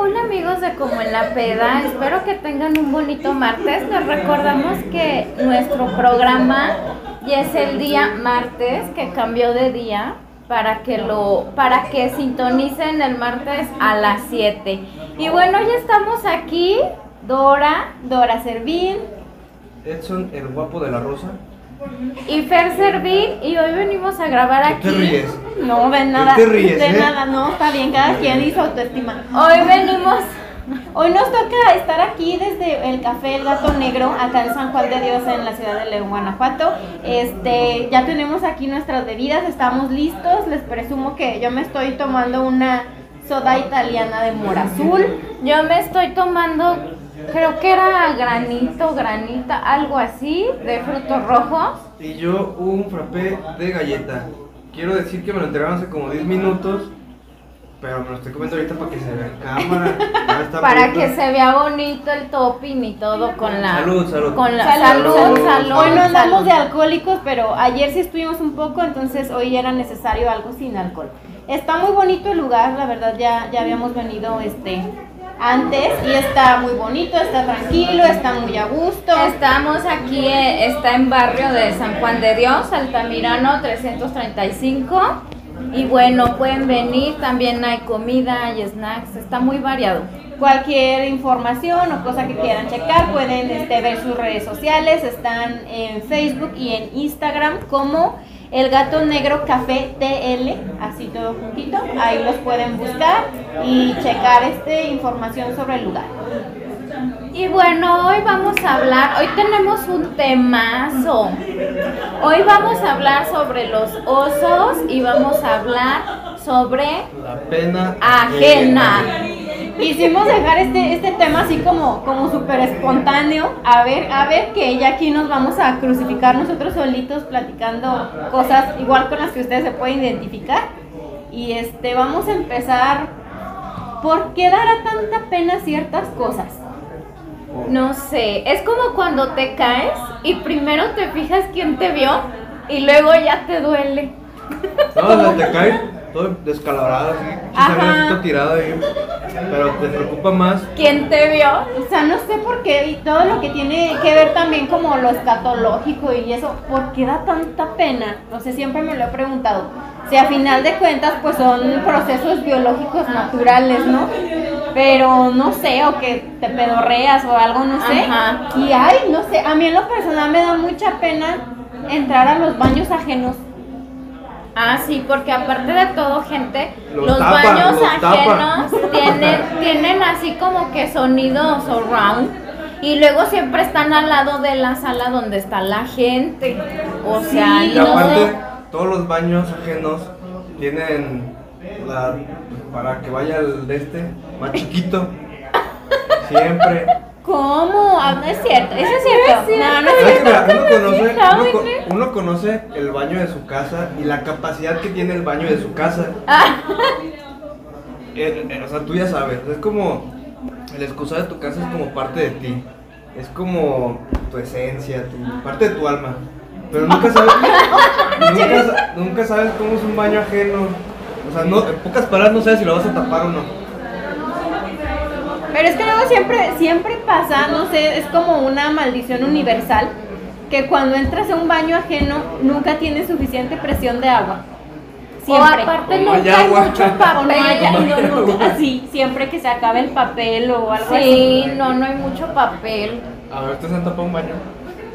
Hola amigos de Como en la Peda, espero que tengan un bonito martes. Les recordamos que nuestro programa ya es el día martes, que cambió de día para que lo para que sintonicen el martes a las 7. Y bueno, ya estamos aquí Dora, Dora Servín, Edson, el guapo de la rosa. Y Fer Servín y hoy venimos a grabar ¿Qué aquí. te ríes? No, de nada. te ríes, de eh? nada, no, está bien, cada quien y su autoestima. Hoy venimos Hoy nos toca estar aquí desde el Café El Gato Negro, acá en San Juan de Dios, en la ciudad de León, Guanajuato. Este, ya tenemos aquí nuestras bebidas, estamos listos. Les presumo que yo me estoy tomando una soda italiana de mora azul. Yo me estoy tomando, creo que era granito, granita, algo así, de frutos rojos. Y yo un frappé de galleta. Quiero decir que me lo entregaron hace como 10 minutos. Pero me lo estoy comiendo ahorita para que se vea en cámara. Ya está Para bonito. que se vea bonito el topping y todo con la... Salud, salud. Con la Salud, salud, salud. salud. Hoy no andamos de alcohólicos, pero ayer sí estuvimos un poco, entonces hoy era necesario algo sin alcohol. Está muy bonito el lugar, la verdad ya, ya habíamos venido este antes y está muy bonito, está tranquilo, está muy a gusto. Estamos aquí, eh, está en barrio de San Juan de Dios, Altamirano 335. Y bueno, pueden venir, también hay comida, hay snacks, está muy variado. Cualquier información o cosa que quieran checar, pueden este, ver sus redes sociales, están en Facebook y en Instagram como El Gato Negro Café TL, así todo juntito, ahí los pueden buscar y checar este información sobre el lugar. Y bueno, hoy vamos a hablar, hoy tenemos un temazo. Hoy vamos a hablar sobre los osos y vamos a hablar sobre La pena ajena. Quisimos dejar este, este tema así como, como súper espontáneo, a ver, a ver que ya aquí nos vamos a crucificar nosotros solitos platicando cosas igual con las que ustedes se pueden identificar. Y este, vamos a empezar, ¿por qué dará tanta pena ciertas cosas? No sé, es como cuando te caes y primero te fijas quién te vio y luego ya te duele. No, la te caes todo descalabrado, así. Ajá. Tirado ahí. Pero te preocupa más. ¿Quién te vio? O sea, no sé por qué, y todo lo que tiene que ver también como lo escatológico y eso, ¿por qué da tanta pena? No sé, siempre me lo he preguntado. Si a final de cuentas, pues son procesos biológicos naturales, ¿no? Pero no sé, o que te pedorreas o algo, no sé. Ajá. Y ay, no sé, a mí en lo personal me da mucha pena entrar a los baños ajenos. Ah, sí, porque aparte de todo, gente, Los los, tapan, baños los ajenos tapan. tienen, tienen así como que sonido surround y luego siempre están al lado de la sala donde está la gente. O sea, Sí, Y aparte, sé. todos los baños ajenos tienen la, para que vaya el de este más chiquito. Siempre. ¿Cómo? Ah, no es cierto, eso es cierto. es cierto. No, no es ¿Sabes que cierto. mira, uno, conoce, uno, uno el baño de su casa y la capacidad que tiene el baño de su casa. Ah, Eh, eh, o sea, tú ya sabes, es como el excusado de tu casa es como parte de ti. Es como tu esencia, tu, parte de tu alma. Pero nunca sabes, nunca, sa- nunca sabes cómo es un baño ajeno. O sea, no, en pocas palabras no sabes si lo vas a tapar o no. Pero es que luego siempre, siempre pasa, no sé, es como una maldición universal, que cuando entras a un baño ajeno nunca tienes suficiente presión de agua. Siempre. O aparte Como nunca hay mucho O no papel. no, hay nunca- agua. así, siempre que se acabe el papel o algo así. Sí, no, no hay mucho papel. A ver, ¿ustedes han tapado un baño?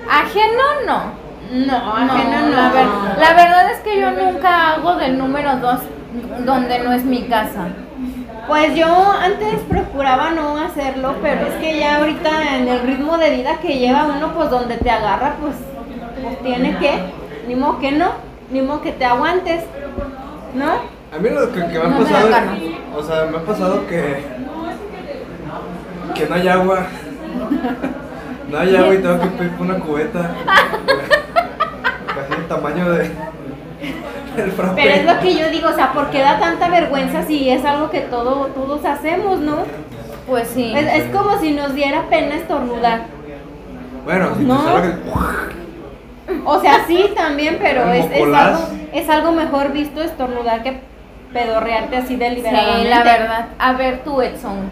Ajeno no. No, ajeno no. La, ver- la verdad es que yo nunca hago del número 2 donde no es mi casa. Pues yo antes procuraba no hacerlo, pero es que ya ahorita en el ritmo de vida que lleva uno, pues donde te agarra, pues, pues tiene que, ni modo que no, ni modo que te aguantes, ¿no? A mí lo que, que me ha No me pasado, ganas. o sea, me ha pasado que que no hay agua. No hay agua y tengo que pedir por una cubeta. Casi el tamaño de frappé. Pero es lo que yo digo, o sea, ¿por qué da tanta vergüenza si es algo que todo, todos hacemos, ¿no? Pues sí. Es, es como si nos diera pena estornudar. Bueno, si No. te O sea, sí, también, pero es, es, algo, es algo mejor visto estornudar que pedorrearte así Sí, deliberadamente. la verdad. A ver tú, Edson.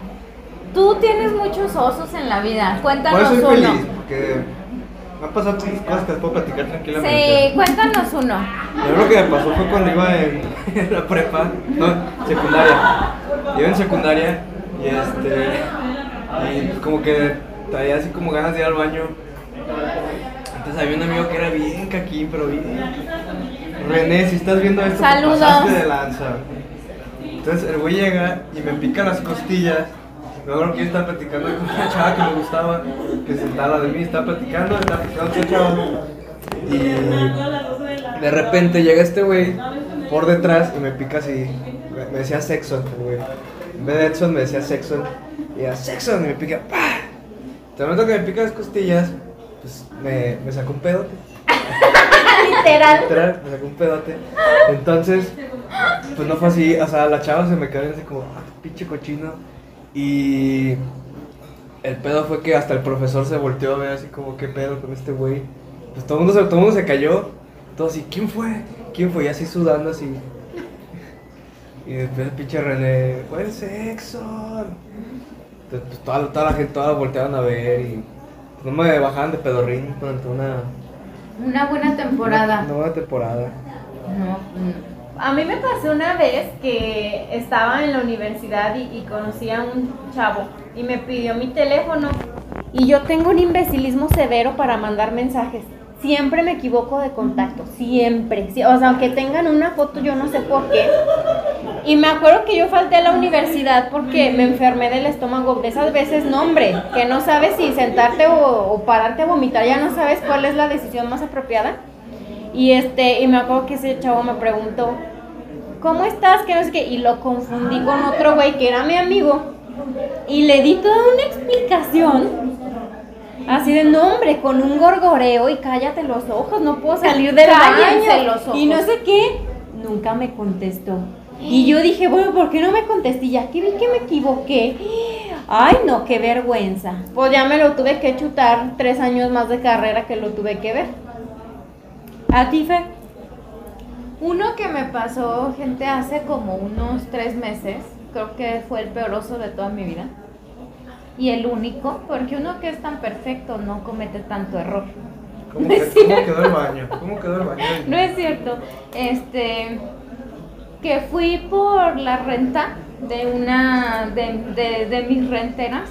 tú tienes muchos osos en la vida. Cuéntanos soy uno. feliz, porque han pasado cosas que les puedo platicar tranquilamente. Sí, cuéntanos uno. Lo que me pasó fue cuando iba en, en la prepa, no, secundaria. Iba en secundaria y este. Y como que traía así como ganas de ir al baño. Entonces había un amigo que era bien caquín, pero bien. René, si estás viendo esto, te Saludos. pasaste de lanza. Entonces el güey llega y me pica las costillas. Me acuerdo que yo estaba platicando con una chava que me gustaba, que sentaba de mí, estaba platicando, estaba platicando con chava. Y de repente llega este güey por detrás y me pica así. Me, me decía Sexon, güey. En vez de Edson me decía Sexon. Y era Sexon y me pica. ¡pah! De momento que me pica las costillas, pues me, me sacó un pedote. Literal. Literal, me sacó un pedote. Entonces, pues no fue así. O sea, la chava se me quedó así como, ah, pinche cochino. Y el pedo fue que hasta el profesor se volteó a ver así como, ¿qué pedo con este güey? Pues todo el mundo se, todo mundo se cayó. Todo así, ¿quién fue? ¿Quién fue? Y así sudando así. Y después el pinche René, fue el sexo. Entonces, pues toda, toda la gente, toda volteaban a ver y pues, no me bajaban de pedorrín durante una, Una buena temporada. una buena temporada. No, mm. A mí me pasó una vez que estaba en la universidad y, y conocí a un chavo y me pidió mi teléfono. Y yo tengo un imbecilismo severo para mandar mensajes. Siempre me equivoco de contacto, siempre. O sea, aunque tengan una foto, yo no sé por qué. Y me acuerdo que yo falté a la universidad porque me enfermé del estómago. De esas veces, no, hombre, que no sabes si sentarte o pararte a vomitar, ya no sabes cuál es la decisión más apropiada. Y este, y me acuerdo que ese chavo me preguntó, ¿cómo estás? Que no sé qué, y lo confundí con otro güey que era mi amigo. Y le di toda una explicación. Así de nombre, con un gorgoreo y cállate los ojos, no puedo salir del baño. los ojos. Y no sé qué, nunca me contestó. Y yo dije, bueno, ¿por qué no me contesté? Y ya que vi que me equivoqué. Ay, no, qué vergüenza. Pues ya me lo tuve que chutar tres años más de carrera que lo tuve que ver. ¿A ti, Fer? Uno que me pasó, gente, hace como unos tres meses, creo que fue el peor oso de toda mi vida. Y el único, porque uno que es tan perfecto no comete tanto error. ¿Cómo, No que- es cómo quedó el baño? ¿Cómo quedó el baño? No es cierto. Este, que fui por la renta de una de, de, de mis renteras.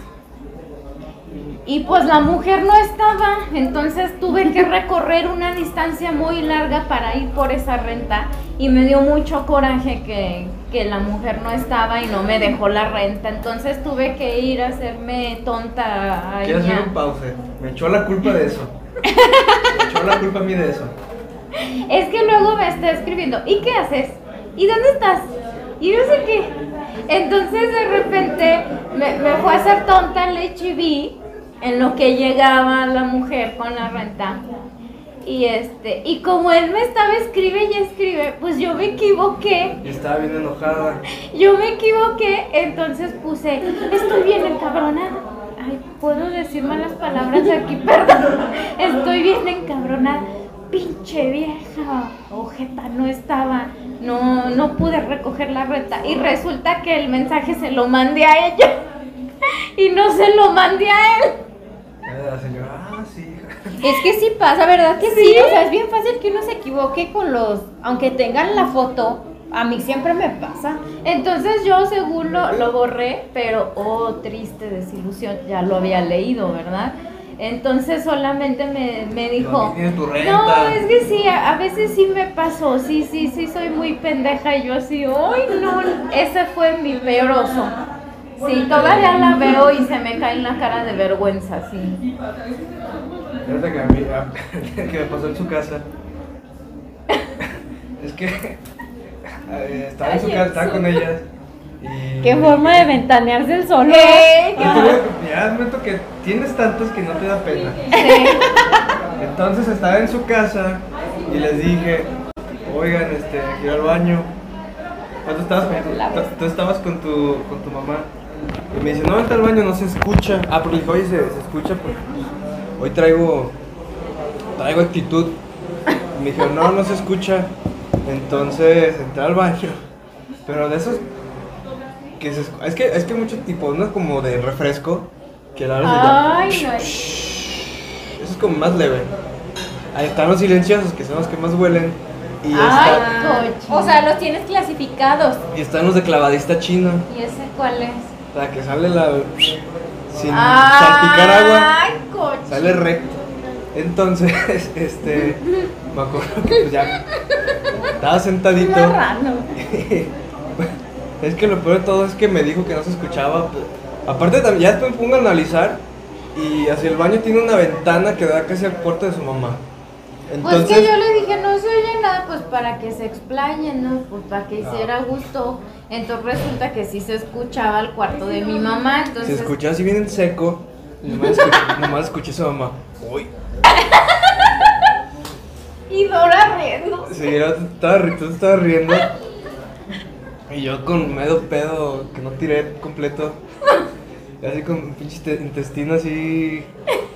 Y pues la mujer no estaba, entonces tuve que recorrer una distancia muy larga para ir por esa renta y me dio mucho coraje que, que la mujer no estaba y no me dejó la renta, entonces tuve que ir a hacerme tonta a Quiero hacer un pause. Me echó la culpa de eso. Me echó la culpa a mí de eso. Es que luego me está escribiendo, ¿y qué haces? ¿Y dónde estás? Y no sé qué. Entonces de repente me, me fue a hacer tonta el HIV en lo que llegaba la mujer con la renta. Y este, y como él me estaba escribe y escribe, pues yo me equivoqué. Y estaba bien enojada. Yo me equivoqué, entonces puse, estoy bien encabronada. Ay, ¿puedo decir malas palabras aquí? Perdón. Estoy bien encabronada. Pinche vieja, ojeta, no estaba, no, no pude recoger la renta. Y resulta que el mensaje se lo mandé a ella. Y no se lo mandé a él. La señora, ah, sí. Es que sí pasa, ¿verdad que sí? Sí. O sea, es bien fácil que uno se equivoque con los, aunque tengan la foto, a mí siempre me pasa. Entonces yo según lo, lo borré, pero oh, triste desilusión, ya lo había leído, ¿verdad? Entonces solamente me, me dijo, tu renta. no, es que sí, a, a veces sí me pasó, sí, sí, sí, soy muy pendeja y yo así, ay no, ese fue mi peor oso. Sí, todavía la veo y se me cae en la cara de vergüenza, sí. Fíjate que a mí, a- que me pasó en su casa. Es que eh, estaba en su casa, estaba con ellas. Y Qué forma de ventanearse el solo. ¿Qué? Que Ya es momento que tienes tantos que no te da pena. Sí. Entonces estaba en su casa y les dije, oigan, este, quiero al baño. Tú estabas con tu, tú- tú estabas con tu, con tu mamá. Y me dice, no, vente al baño, no se escucha. Ah, pero le dije, oye, se, se escucha porque pues, hoy traigo, traigo actitud. Y me dijo, no, no se escucha. Entonces entré al baño. Pero de esos que se es que es que mucho tipo, uno como de refresco que la verdad Ay, no es. Eso es como más leve. Ahí están los silenciosos, que son los que más huelen. Y, Ay, está- cochino. O sea, los tienes clasificados. y están los de clavadista chino. ¿Y ese cuál es? Sea, que sale la. Sin salpicar agua, sale recto. Entonces, este. Me acuerdo que pues ya. Estaba sentadito. Es que lo peor de todo es que me dijo que no se escuchaba. Aparte, también, ya después me pongo a analizar. Y hacia el baño tiene una ventana que da casi al cuarto de su mamá. Entonces, Pues que yo le dije, no se oye nada, pues para que se explayen, ¿no? Pues para que hiciera gusto. Entonces resulta que sí se escuchaba el cuarto de mi mamá, se entonces... escuchaba así bien en seco. Y nomás escuché, nomás escuché a su mamá. Uy. Y Dora riendo. Sí, yo estaba, estaba riendo. Y yo con medio pedo que no tiré completo. Y así con pinche te- intestino así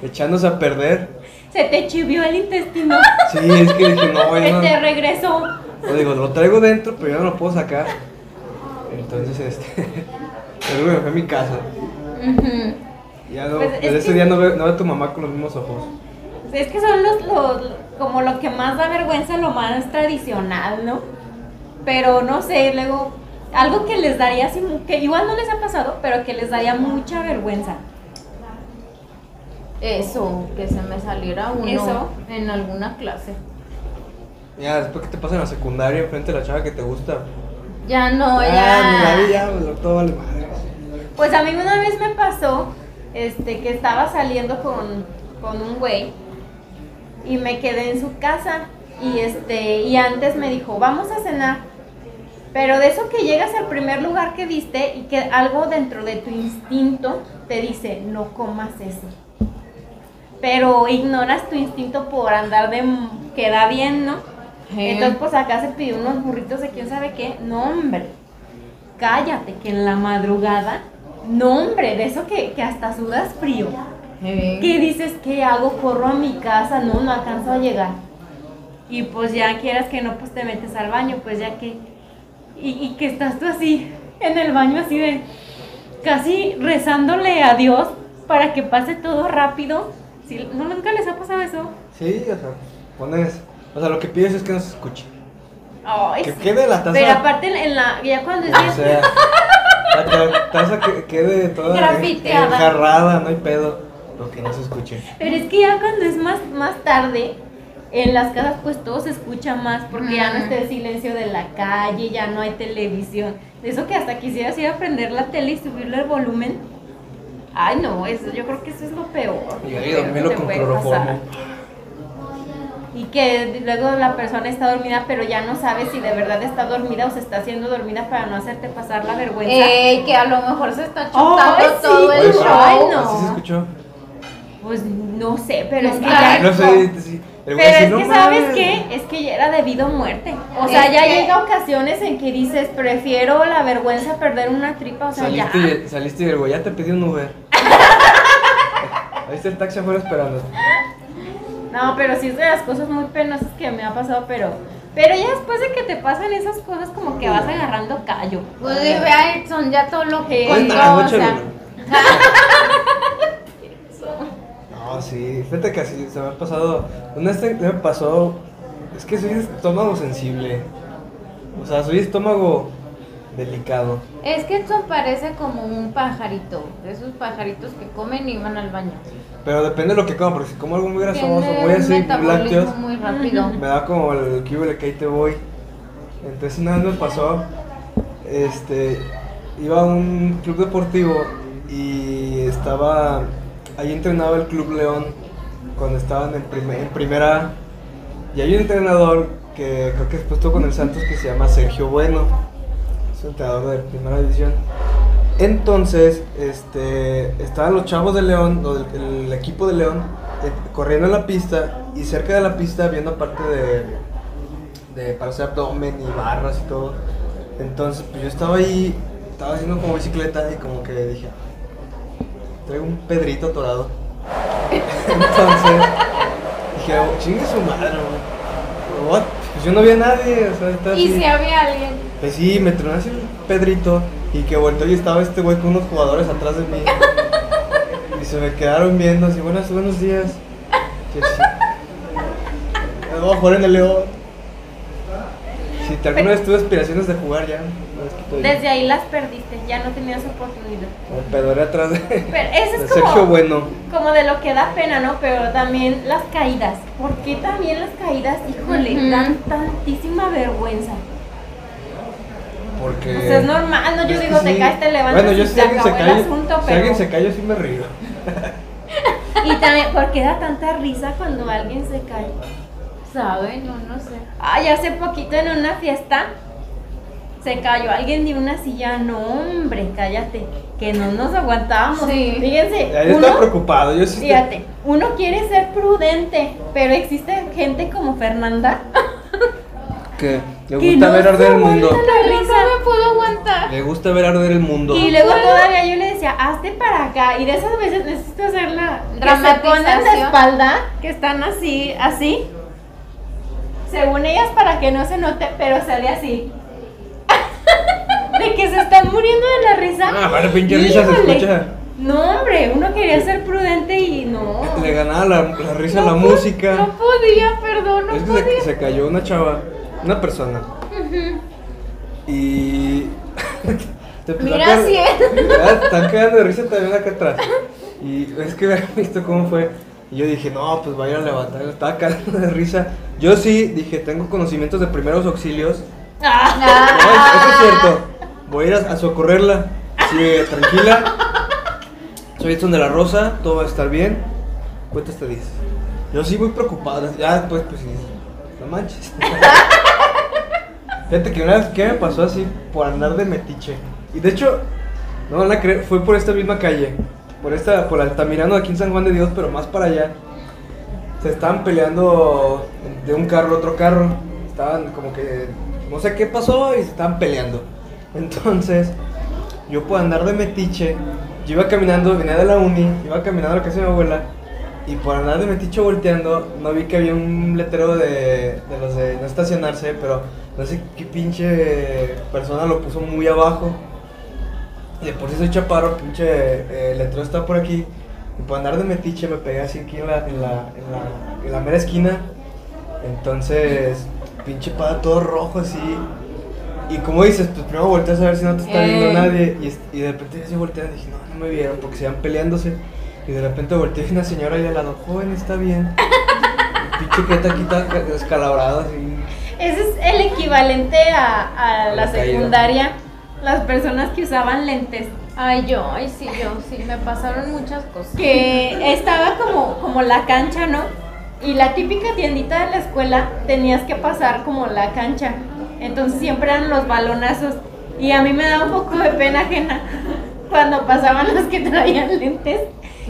echándose a perder. Se te chivió el intestino. Sí, es que dije, no, Se güey, no. te regresó. O digo, lo traigo dentro, pero ya no lo puedo sacar. Entonces, este. Luego me fui a mi casa. Ya no, Pues es desde ese día no veo, no veo a tu mamá con los mismos ojos. Es que son los, los, como lo que más da vergüenza, lo más tradicional, ¿no? Pero no sé, luego, algo que les daría que igual no les ha pasado, pero que les daría mucha vergüenza. Eso, que se me saliera uno Eso. en alguna clase. Ya, después que te pasa en la secundaria enfrente de la chava que te gusta. Ya no, Ah, ya. mira, ya, pues, todo vale madre. Pues a mí una vez me pasó, este, que estaba saliendo con, con un güey y me quedé en su casa y este, y antes me dijo, vamos a cenar. Pero de eso que llegas al primer lugar que viste y que algo dentro de tu instinto te dice, no comas eso. Pero ignoras tu instinto por andar de queda bien, ¿no? Sí. Entonces, pues acá se pidió unos burritos de quién sabe qué. No, hombre. Cállate, que en la madrugada. No, hombre, de eso que, que hasta sudas frío. Sí. ¿Qué dices? ¿Qué hago? Corro a mi casa. No, no alcanzo a llegar. Y pues ya quieras que no, pues te metes al baño, pues ya que. Y, y que estás tú así, en el baño, así de. Casi rezándole a Dios para que pase todo rápido. Sí, ¿no, ¿Nunca les ha pasado eso? Sí, o sea, pones. O sea, lo que pides es que no se escuche. Ay, Que sí. quede la taza. Pero aparte en- la, ya cuando es O bien- sea, la ta- taza que quede toda Grafiteada. enjarrada, no hay pedo. Lo que no se escuche. Pero es que ya cuando es más, más tarde, en las casas pues todo se escucha más porque ya no está el silencio de la calle, ya no hay televisión. Eso que hasta quisieras ir a prender la tele y subirle el volumen. Ay no, eso, yo creo que eso es lo peor. Y ahí lo peor que dormirlo te con puede cloroformo. Y que luego la persona está dormida, pero ya no sabe si de verdad está dormida o se está haciendo dormida para no hacerte pasar la vergüenza. Ey, que a lo mejor se está chutando sí, todo el show. Ay, no. ¿Así se escuchó? Pues no sé, pero es que ya... No sé, sí. El güey Pero es "No que, ¿sabes mames". qué? Es que ya era debido a muerte. O sea, Es ya que- llega ocasiones en que dices, prefiero la vergüenza a perder una tripa, o sea, ya. Saliste, y- saliste y el güey ya te pidió un Uber. Ahí está el taxi afuera esperando. No, pero sí es de las cosas muy penosas que me ha pasado, pero... Pero ya después de que te pasan esas cosas, como que vas agarrando callo. Pues vea, Edson, ya todo lo que contó, o sea, No, sí, fíjate que así se me ha pasado. Una vez me pasó. Es que soy estómago sensible. O sea, soy estómago delicado. es que Edson parece como un pajarito, de esos pajaritos que comen y van al baño. Pero depende de lo que como, porque si como algo muy grasoso, muy así, lácteos, muy rápido. me da como el que que ahí te voy. Entonces una vez me pasó, este, iba a un club deportivo y estaba, ahí entrenaba el Club León cuando estaban en, primer- en primera. Y hay un entrenador que creo que después estuvo con el Santos que se llama Sergio Bueno, es entrenador de primera división. Entonces, este, estaban los chavos de León, o del- el, equipo de León, eh, corriendo en la pista y cerca de la pista viendo parte de, de para hacer abdomen y barras y todo. Entonces, pues yo estaba ahí, estaba haciendo como bicicleta y como que dije, traigo un pedrito atorado. Entonces, dije, oh, chingue su madre, güey. What? Pues yo no vi a nadie, o sea, Y así. si había alguien. Pues sí, me tronó así el Pedrito Y que volteó y estaba este güey con unos jugadores atrás de mí. Y se me quedaron viendo así, buenos, buenos días. Que sí. Vamos a jugar en el León. Si te alguna vez tuve aspiraciones de jugar ya. no es que te digo. Desde ahí las perdiste, ya no tenías oportunidad. El pedoré atrás de, Pero eso de es Sergio como, Bueno. como de lo que da pena, ¿no? Pero también las caídas. ¿Por qué también las caídas, híjole, Ujú. dan tantísima vergüenza? Porque. Pues es normal, ¿no? Yo digo, te sí. caes, te levantas Bueno, yo y si se alguien se acabó el cae, asunto, si pero... alguien se cae, yo sí me río. Y también, ¿por qué da tanta risa cuando alguien se cae? ¿Saben? No, no sé. Ay, hace poquito en una fiesta se cayó alguien de una silla. No, hombre, cállate, que no nos aguantábamos. Sí. Fíjense, Ya, yo uno, preocupado. Yo sí estoy- fíjate, uno quiere ser prudente, pero existe gente como Fernanda Que le gusta no ver arder el mundo. la risa. no me puedo aguantar. Le gusta ver arder el mundo. Y luego todavía yo le decía, hazte para acá. Y de esas veces necesito hacer la que se Dramatización. ponen de espalda, que están así, así. Según ellas para que no se note, pero sale así. de que se están muriendo de la risa. Ah, vale, pinche risa se escucha. No, hombre, uno quería ser prudente y no. Le ganaba la, la risa a No la música. No podía, perdón, no es que podía. se, se cayó una chava, una persona. Y. te Mira, sí, ¿eh? Están quedando de risa también acá atrás. Y es que había visto cómo fue. Y yo dije, no, pues vaya a levantar. Estaba cagando de risa. Yo sí dije, tengo conocimientos de primeros auxilios. Ah, No, eso es cierto. Voy a ir a, a socorrerla. Sigue tranquila. Soy Edson de la Rosa, todo va a estar bien. Cuenta hasta 10. Yo sí muy preocupado. Ya después, pues sí. No manches. Fíjate que una vez que me pasó así por andar de metiche. Y de hecho, no van a creer, fue por esta misma calle. Por esta, por Altamirano aquí en San Juan de Dios, pero más para allá. Se estaban peleando de un carro a otro carro. Estaban como que. No sé qué pasó y se estaban peleando. Entonces, yo por andar de metiche, yo iba caminando, venía de la uni, iba caminando a la casa de mi abuela. Y por andar de metiche volteando, no vi que había un letrero de, de los de no estacionarse, pero no sé qué pinche persona lo puso muy abajo. Y de por sí soy chaparro, pinche eh, el letrero está por aquí. Y por andar de metiche me pegué así aquí en la, en la, en la, en la mera esquina. Entonces, pinche pada todo rojo así. Y como dices, pues primero volteas a ver si no te está viendo Eh. nadie. Y, y de repente ya se voltean y dije, no, no me vieron porque se iban peleándose. Y de repente volteé y vi una señora ahí al lado, joven, está bien. Y pinche jeta aquí está ca- descalabrada así. Ese es el equivalente a, a la secundaria. Las personas que usaban lentes. Ay, yo, ay, sí, yo, sí, me pasaron muchas cosas. que estaba como, como la cancha, ¿no? Y la típica tiendita de la escuela tenías que pasar como la cancha. Entonces siempre eran los balonazos. Y a mí me daba un poco de pena ajena cuando pasaban los que traían lentes.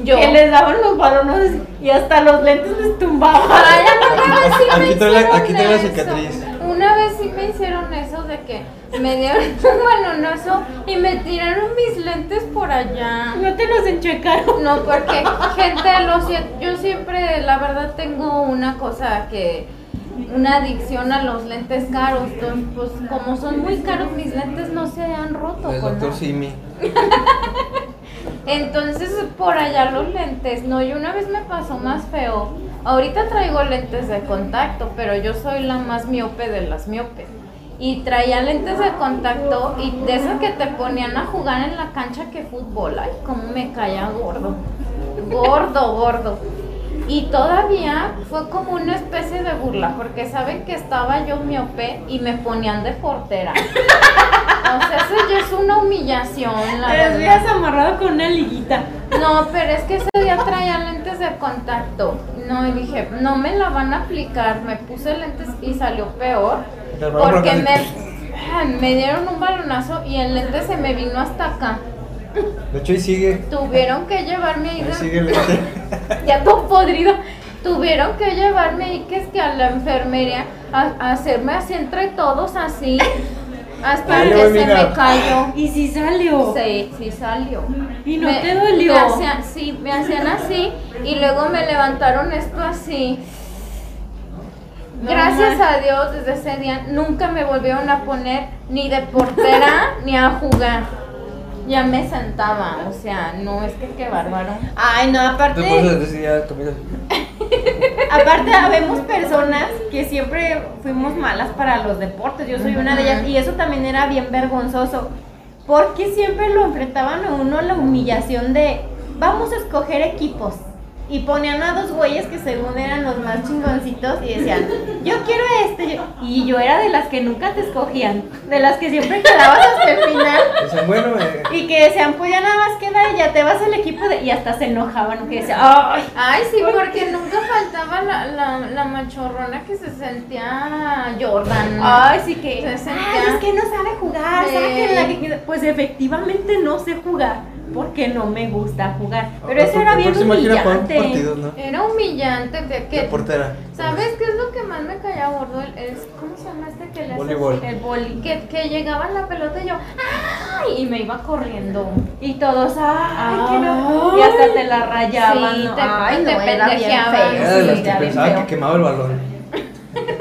Yo. Que les daban los balonazos y hasta los lentes les tumbaban. Ay, una vez sí me Aquí trae la- hicieron aquí trae la eso. cicatriz. Una vez sí me hicieron eso de que me dieron un balonazo y me tiraron mis lentes por allá. No te los enchecaron. No, porque gente, lo siento, yo siempre, la verdad, tengo una cosa que, una adicción a los lentes caros. Entonces, pues como son muy caros, mis lentes no se han roto. El con doctor. Simi. Entonces, por allá los lentes, no, y una vez me pasó más feo. Ahorita traigo lentes de contacto, pero yo soy la más miope de las miopes. Y traía lentes de contacto y de esas que te ponían a jugar en la cancha que fútbol. Ay, cómo me caía gordo. Gordo, gordo. Y todavía fue como una especie de burla, porque saben que estaba yo miope y me ponían de portera. O sea, eso ya es una humillación, la Te habías amarrado con una liguita. No, pero es que ese día traía lentes de contacto. No, y dije, no me la van a aplicar. Me puse lentes y salió peor. Porque me, me dieron un balonazo y el lente se me vino hasta acá. De hecho, ahí sigue. Tuvieron que llevarme ahí sigue el ya todo podrido. Tuvieron que llevarme ahí que es que a la enfermería a, a hacerme así entre todos así. Hasta que se me cayó. Y si salió. Sí, sí salió. ¿Y no Me- te dolió? me hacían- sí, me hacían así y luego me levantaron esto así. No Gracias a Dios, desde ese día nunca me volvieron a poner ni de portera ni a jugar. Ya me sentaba, o sea, no es que qué bárbaro. Ay, no, aparte. Aparte, habemos personas que siempre fuimos malas para los deportes. Yo soy una de ellas. Y eso también era bien vergonzoso. Porque siempre lo enfrentaban a uno la humillación de vamos a escoger equipos. Y ponían a dos güeyes que según eran los más chingoncitos y decían, yo quiero este. Y yo era de las que nunca te escogían. De las que siempre quedabas hasta el final. Decían, bueno, eh, Y que decían, pues ya nada más queda y ya te vas al equipo de... Y hasta se enojaban, que decían, ay, Ay, sí, porque nunca faltaba la, la, la machorrona que se sentía Jordan. Ay, sí que. Se Ay, es que no sabe jugar. Sí. sáquenla que- Pues efectivamente no sé jugar. Porque no me gusta jugar. Pero a- eso era bien humillante. partido, ¿no? Era humillante de De que... portera. ¿Sabes qué es lo que más me caía gordo? Es, ¿Cómo se llama este que le Voleibol. El boli. Que, que llegaba la pelota y yo, ¡ay! Y me iba corriendo. Y todos, ay, que no. Ay. Y hasta te la rayaban. Sí, ¿no? te- ay, te no, pendejeaban. Era de las que feo. que quemaba el balón.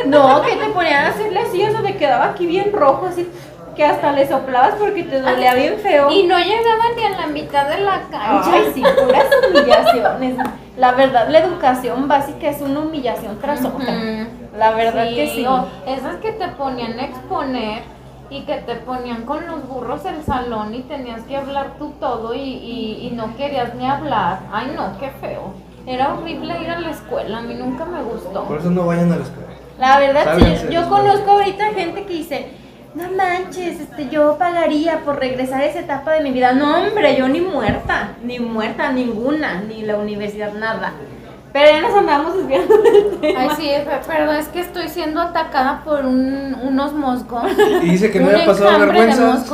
No, que te ponían a hacerle así, o sea, te quedaba aquí bien rojo, así. Que hasta le soplabas porque te dolía bien feo. Y no llegaba ni a la mitad de la cancha. Ay, sí, puras humillaciones. La verdad, la educación básica es una humillación tras otra. La verdad que sí. o esas que te ponían a exponer y que te ponían con los burros el salón y tenías que hablar tú todo y, y, y no querías ni hablar. Ay, no, qué feo. Era horrible ir a la escuela, a mí nunca me gustó. Por eso no vayan a la escuela. La verdad, sí, yo conozco ahorita gente que dice, no manches, este, yo pagaría por regresar a esa etapa de mi vida. No, hombre, yo ni muerta, ni muerta, ninguna, ni la universidad, nada. Pero ya nos andamos desviando del tema. Ay, sí, pe- perdón, es que estoy siendo atacada por un- unos moscos. Y dice que no había pasado vergüenzas.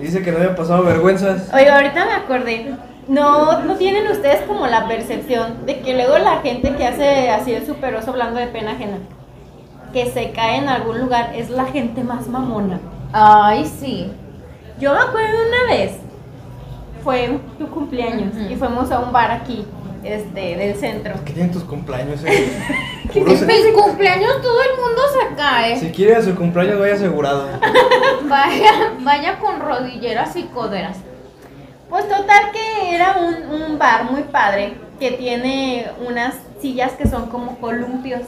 Dice que no había pasado vergüenzas. Oye, ahorita me acordé. No, no tienen ustedes como la percepción de que luego la gente que hace así el superoso hablando de pena ajena, que se cae en algún lugar, es la gente más mamona. Ay, sí. Yo me acuerdo una vez, fue tu cumpleaños y fuimos a un bar aquí, este, del centro. ¿Qué tienen tus cumpleaños? Eh? Puro se- Mis cumpleaños todo el mundo se cae. Si quiere a su cumpleaños, vaya asegurado. Vaya, vaya con rodilleras y coderas. Pues total que era un, un bar muy padre que tiene unas sillas que son como columpios.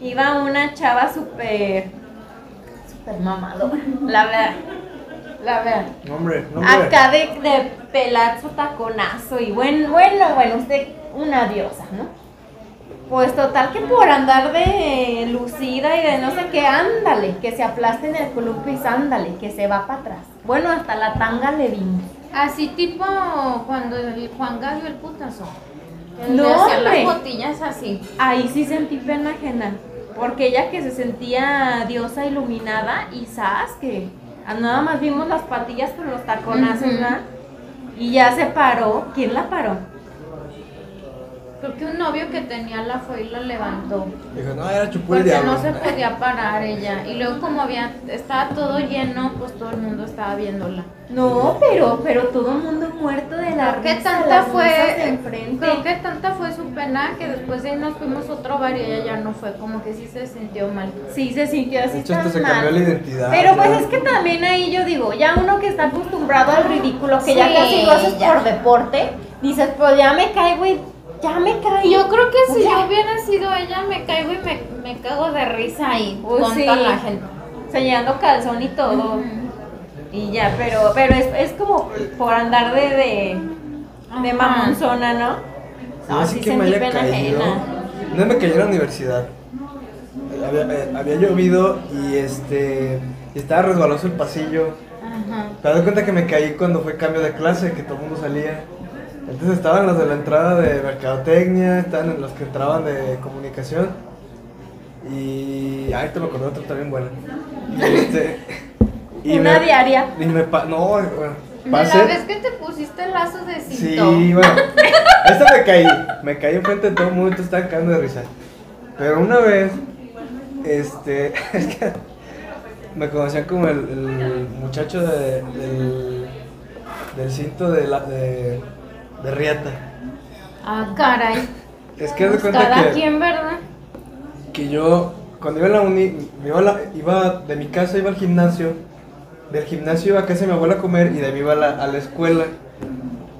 Iba una chava súper, súper mamadora, la verdad. La verdad. Hombre, no, hombre. Acá de, de pelar su taconazo y bueno, bueno, bueno, usted una diosa, ¿no? Pues total que por andar de lucida y de no sé qué, ándale, que se aplaste en el columpio y ándale, que se va para atrás. Bueno, hasta la tanga le vimos. Así tipo cuando el Juan dio el putazo. No, hombre. las botillas así. Ahí sí sentí pena ajena, porque ella que se sentía diosa iluminada y sas, que nada más vimos las patillas con los taconazos. ¿verdad? Y ya se paró. ¿Quién la paró? Creo que un novio que tenía la fue y la levantó. Dijo, no, era chupó el Porque diablo. no se podía parar ella. Y luego como había, estaba todo lleno, pues todo el mundo estaba viéndola. No, pero, pero todo el mundo muerto de la Creo que risa, tanta mesas de fue, enfrente. creo que tanta fue su pena que después de ahí nos fuimos a otro bar y ella ya no fue, como que sí se sintió mal. Sí, se sintió así De hecho, hasta tan se mal. cambió la identidad. Pero pues es que también ahí yo digo, ya uno que está acostumbrado al ridículo, que ya casi lo haces ya. por deporte, dices, pues ya me caigo y ya me caigo. Yo creo que si O yo hubiera sido ella, me caigo y me, me cago de risa ahí Pues con sí. toda la gente. Enseñando calzón y todo. Y ya, pero, pero es, es como por andar de, de, de mamonzona, ¿no? No, Así sí que me haya caído. ajena. No me cayó en la universidad. Había, eh, había llovido y este. estaba resbaloso el pasillo. Ajá. Te das cuenta que me caí cuando fue cambio de clase, que todo el mundo salía. Entonces estaban los de la entrada de mercadotecnia, estaban los que entraban de comunicación. Y. Ay, te me acordé otra también buena. Y este. y Una me- diaria. Y me. pa- no, bueno, pasé. la vez que te pusiste el lazo de Sí, cinto. bueno. Esta me caí. Me caí enfrente de todo el mundo y te estaban cagando de risa. Pero una vez, este. Es que me conocían como el, el muchacho de- del, del cinto de, la, de, de Riata. Ah, caray. Es que Pues cuenta cada que, quien, ¿verdad? que yo, cuando iba a la uni, me iba, a la- iba de mi casa, iba al gimnasio del gimnasio a casa de mi abuela a comer y de ahí iba a la, a la escuela.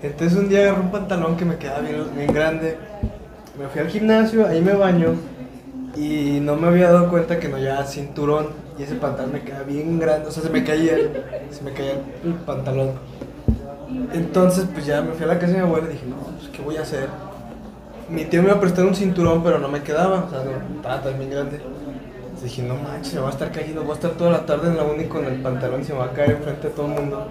Entonces un día agarré un pantalón que me quedaba bien, bien grande. Me fui al gimnasio, ahí me baño y no me había dado cuenta que no llevaba cinturón y ese pantalón me quedaba bien grande, o sea, se me caía, se me caía el pantalón. Entonces, pues ya me fui a la casa de mi abuela y dije, no, pues, ¿qué voy a hacer? Mi tío me iba a prestar un cinturón, pero no me quedaba, o sea, no, estaba también grande. Dije, no manches, se va a estar cayendo, voy a estar toda la tarde en la uni con el pantalón y se me va a caer enfrente de todo el mundo.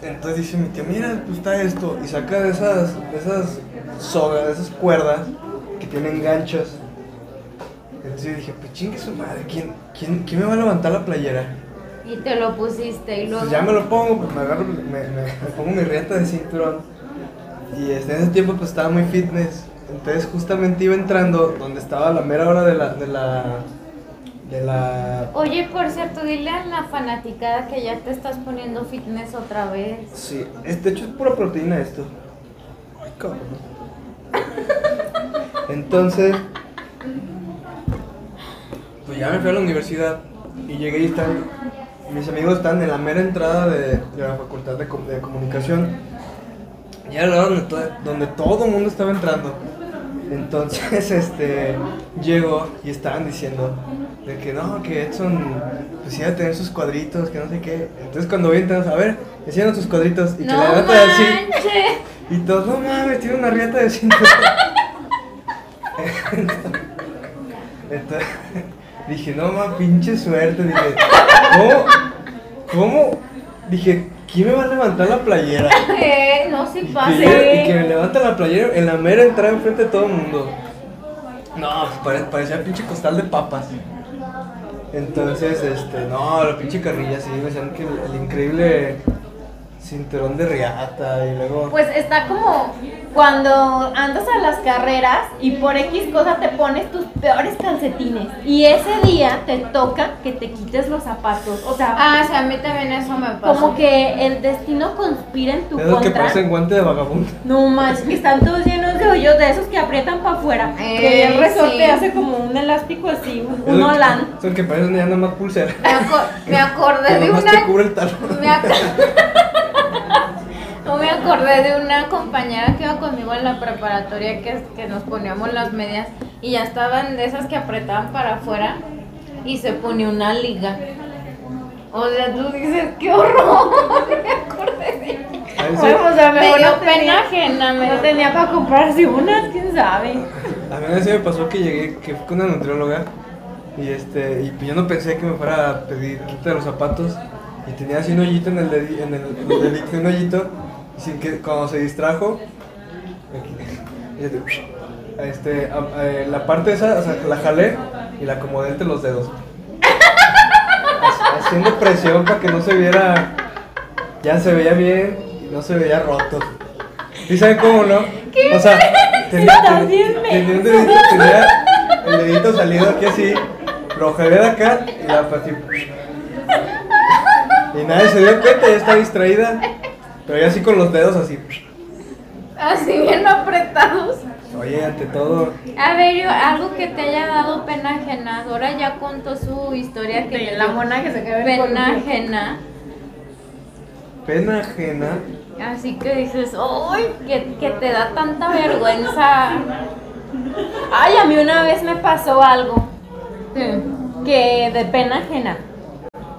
Entonces dice mi tío, mira, pues está esto, y saca de esas, esas sogas, de esas cuerdas que tienen ganchos. Entonces yo dije, pues chingue su madre, ¿quién, quién, quién me va a levantar la playera? Y te lo pusiste y luego. Pues ya me lo pongo, pues me agarro, me, me- me pongo mi riata de cinturón. Y este, en ese tiempo pues estaba muy fitness. Entonces justamente iba entrando donde estaba la mera hora de la, de la, de la, Oye, por cierto, dile a la fanaticada que ya te estás poniendo fitness otra vez. sí, es- de hecho es pura proteína esto. Ay, cabrón. Entonces, pues ya me fui a la universidad y llegué y están, mis amigos están en la mera entrada de, de la facultad de, de comunicación. Ya era la donde, to- donde todo el mundo estaba entrando. Entonces, este, llego y estaban diciendo de que no, que Edson, pues iba a tener sus cuadritos, que no sé qué. Entonces, cuando vi entramos, a ver, enseñan sus cuadritos y que la levanta así. manches. Y todos, no mames, tiene una riata de cinturón. Entonces, dije, no mames, pinche suerte. Dije, ¿cómo? ¿Cómo? Dije, ¿quién me va a levantar la playera? Eh, no, Y que, pasa. y que me levanta la playera en la mera entrada enfrente de todo el mundo. No, pues pare- parecía pinche costal de papas. Entonces, este, no, la pinche carrilla, sí, me decían que el, el increíble cinturón de riata y luego... Pues está como cuando andas a las carreras y por X cosa te pones tus peores calcetines y ese día te toca que te quites los zapatos. O sea, Ah, sí, a mí también eso me pasó. como que el destino conspira en tu Esos que contra. parecen guante de vagabundo. No más, que están todos llenos de hoyos de esos que aprietan para afuera. Eh, que el resorte sí. hace como un elástico así, un, que- Olan. Son que parecen ya nada más pulsera. Me, aco- me acordé Que de una. cubre el talón. Me, ac- No me acordé de una compañera que iba conmigo en la preparatoria que, que nos poníamos las medias y ya estaban de esas que apretaban para afuera y se ponía una liga. O sea, tú dices, qué horror. Me acordé de ella. A veces- Bueno, o sea, Me dio no pena tenía, ajena. Me no dio- tenía para comprarse unas, quién sabe. A mí una vez me pasó que llegué, que fui con una nutrióloga y este, y pues yo no pensé que me fuera a pedir quita los zapatos y tenía así un hoyito en el dedi- en el, en el dedito, un hoyito sin que cuando se distrajo, este, a- la parte esa, o sea, la jalé y la acomodé entre los dedos. Hac- Haciendo presión para que no se viera, ya se veía bien y no se veía roto. ¿Y saben cómo no? O sea, tenía, tenía un dedito, tenía el dedito salido aquí así, lo jalé de acá y la partí. Y nadie se dio cuenta, ya está distraída. Pero ya así con los dedos así. Así bien apretados. Oye, ante todo, A ver, yo, algo que te haya dado pena ajena. Ahora ya contó su historia que De la mona que se quedó en pena ajena. pena ajena. Así que dices, ¡ay! Que, que te da tanta vergüenza. Ay, a mí una vez me pasó algo Sí. que de pena ajena.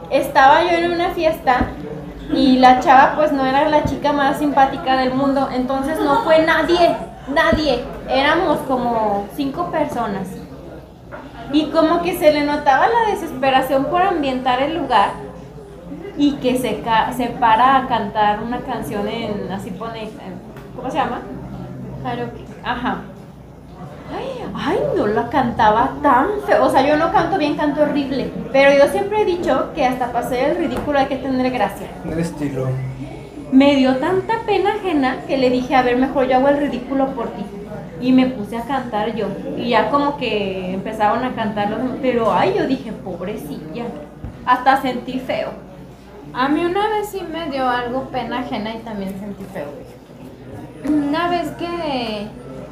Estaba yo en una fiesta y la chava pues no era la chica más simpática del mundo, entonces no fue nadie, nadie. Éramos como cinco personas. Y como que se le notaba la desesperación por ambientar el lugar y que se, ca- se para a cantar una canción en, así pone, en- ¿cómo se llama? Karaoke. Ajá. Ay, ay, no la cantaba tan feo. O sea, yo no canto bien, canto horrible. Pero yo siempre he dicho que hasta hacer el ridículo hay que tener gracia. En el estilo. Me dio tanta pena ajena que le dije, a ver, mejor yo hago el ridículo por ti. Y me puse a cantar yo. Y ya como que empezaron a cantar los demás. Pero ay, yo dije, pobrecilla. Hasta sentí feo. A mí una vez sí me dio algo pena ajena y también sentí feo. Una vez que,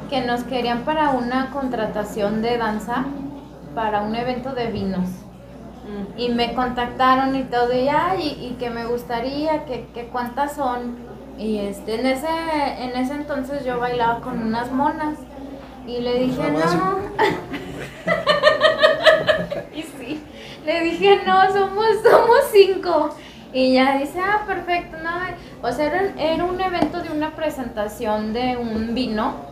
que nos querían para una contratación de danza, para un evento de vinos. Y me contactaron y todo, y, ay, y, y que me gustaría, que, que cuántas son. Y este, en ese, en ese entonces yo bailaba con unas monas. Y le dije, no. y sí, le dije, no, somos, somos cinco. Y ya dice, ah, perfecto, no. O sea, era, era un evento de una presentación de un vino.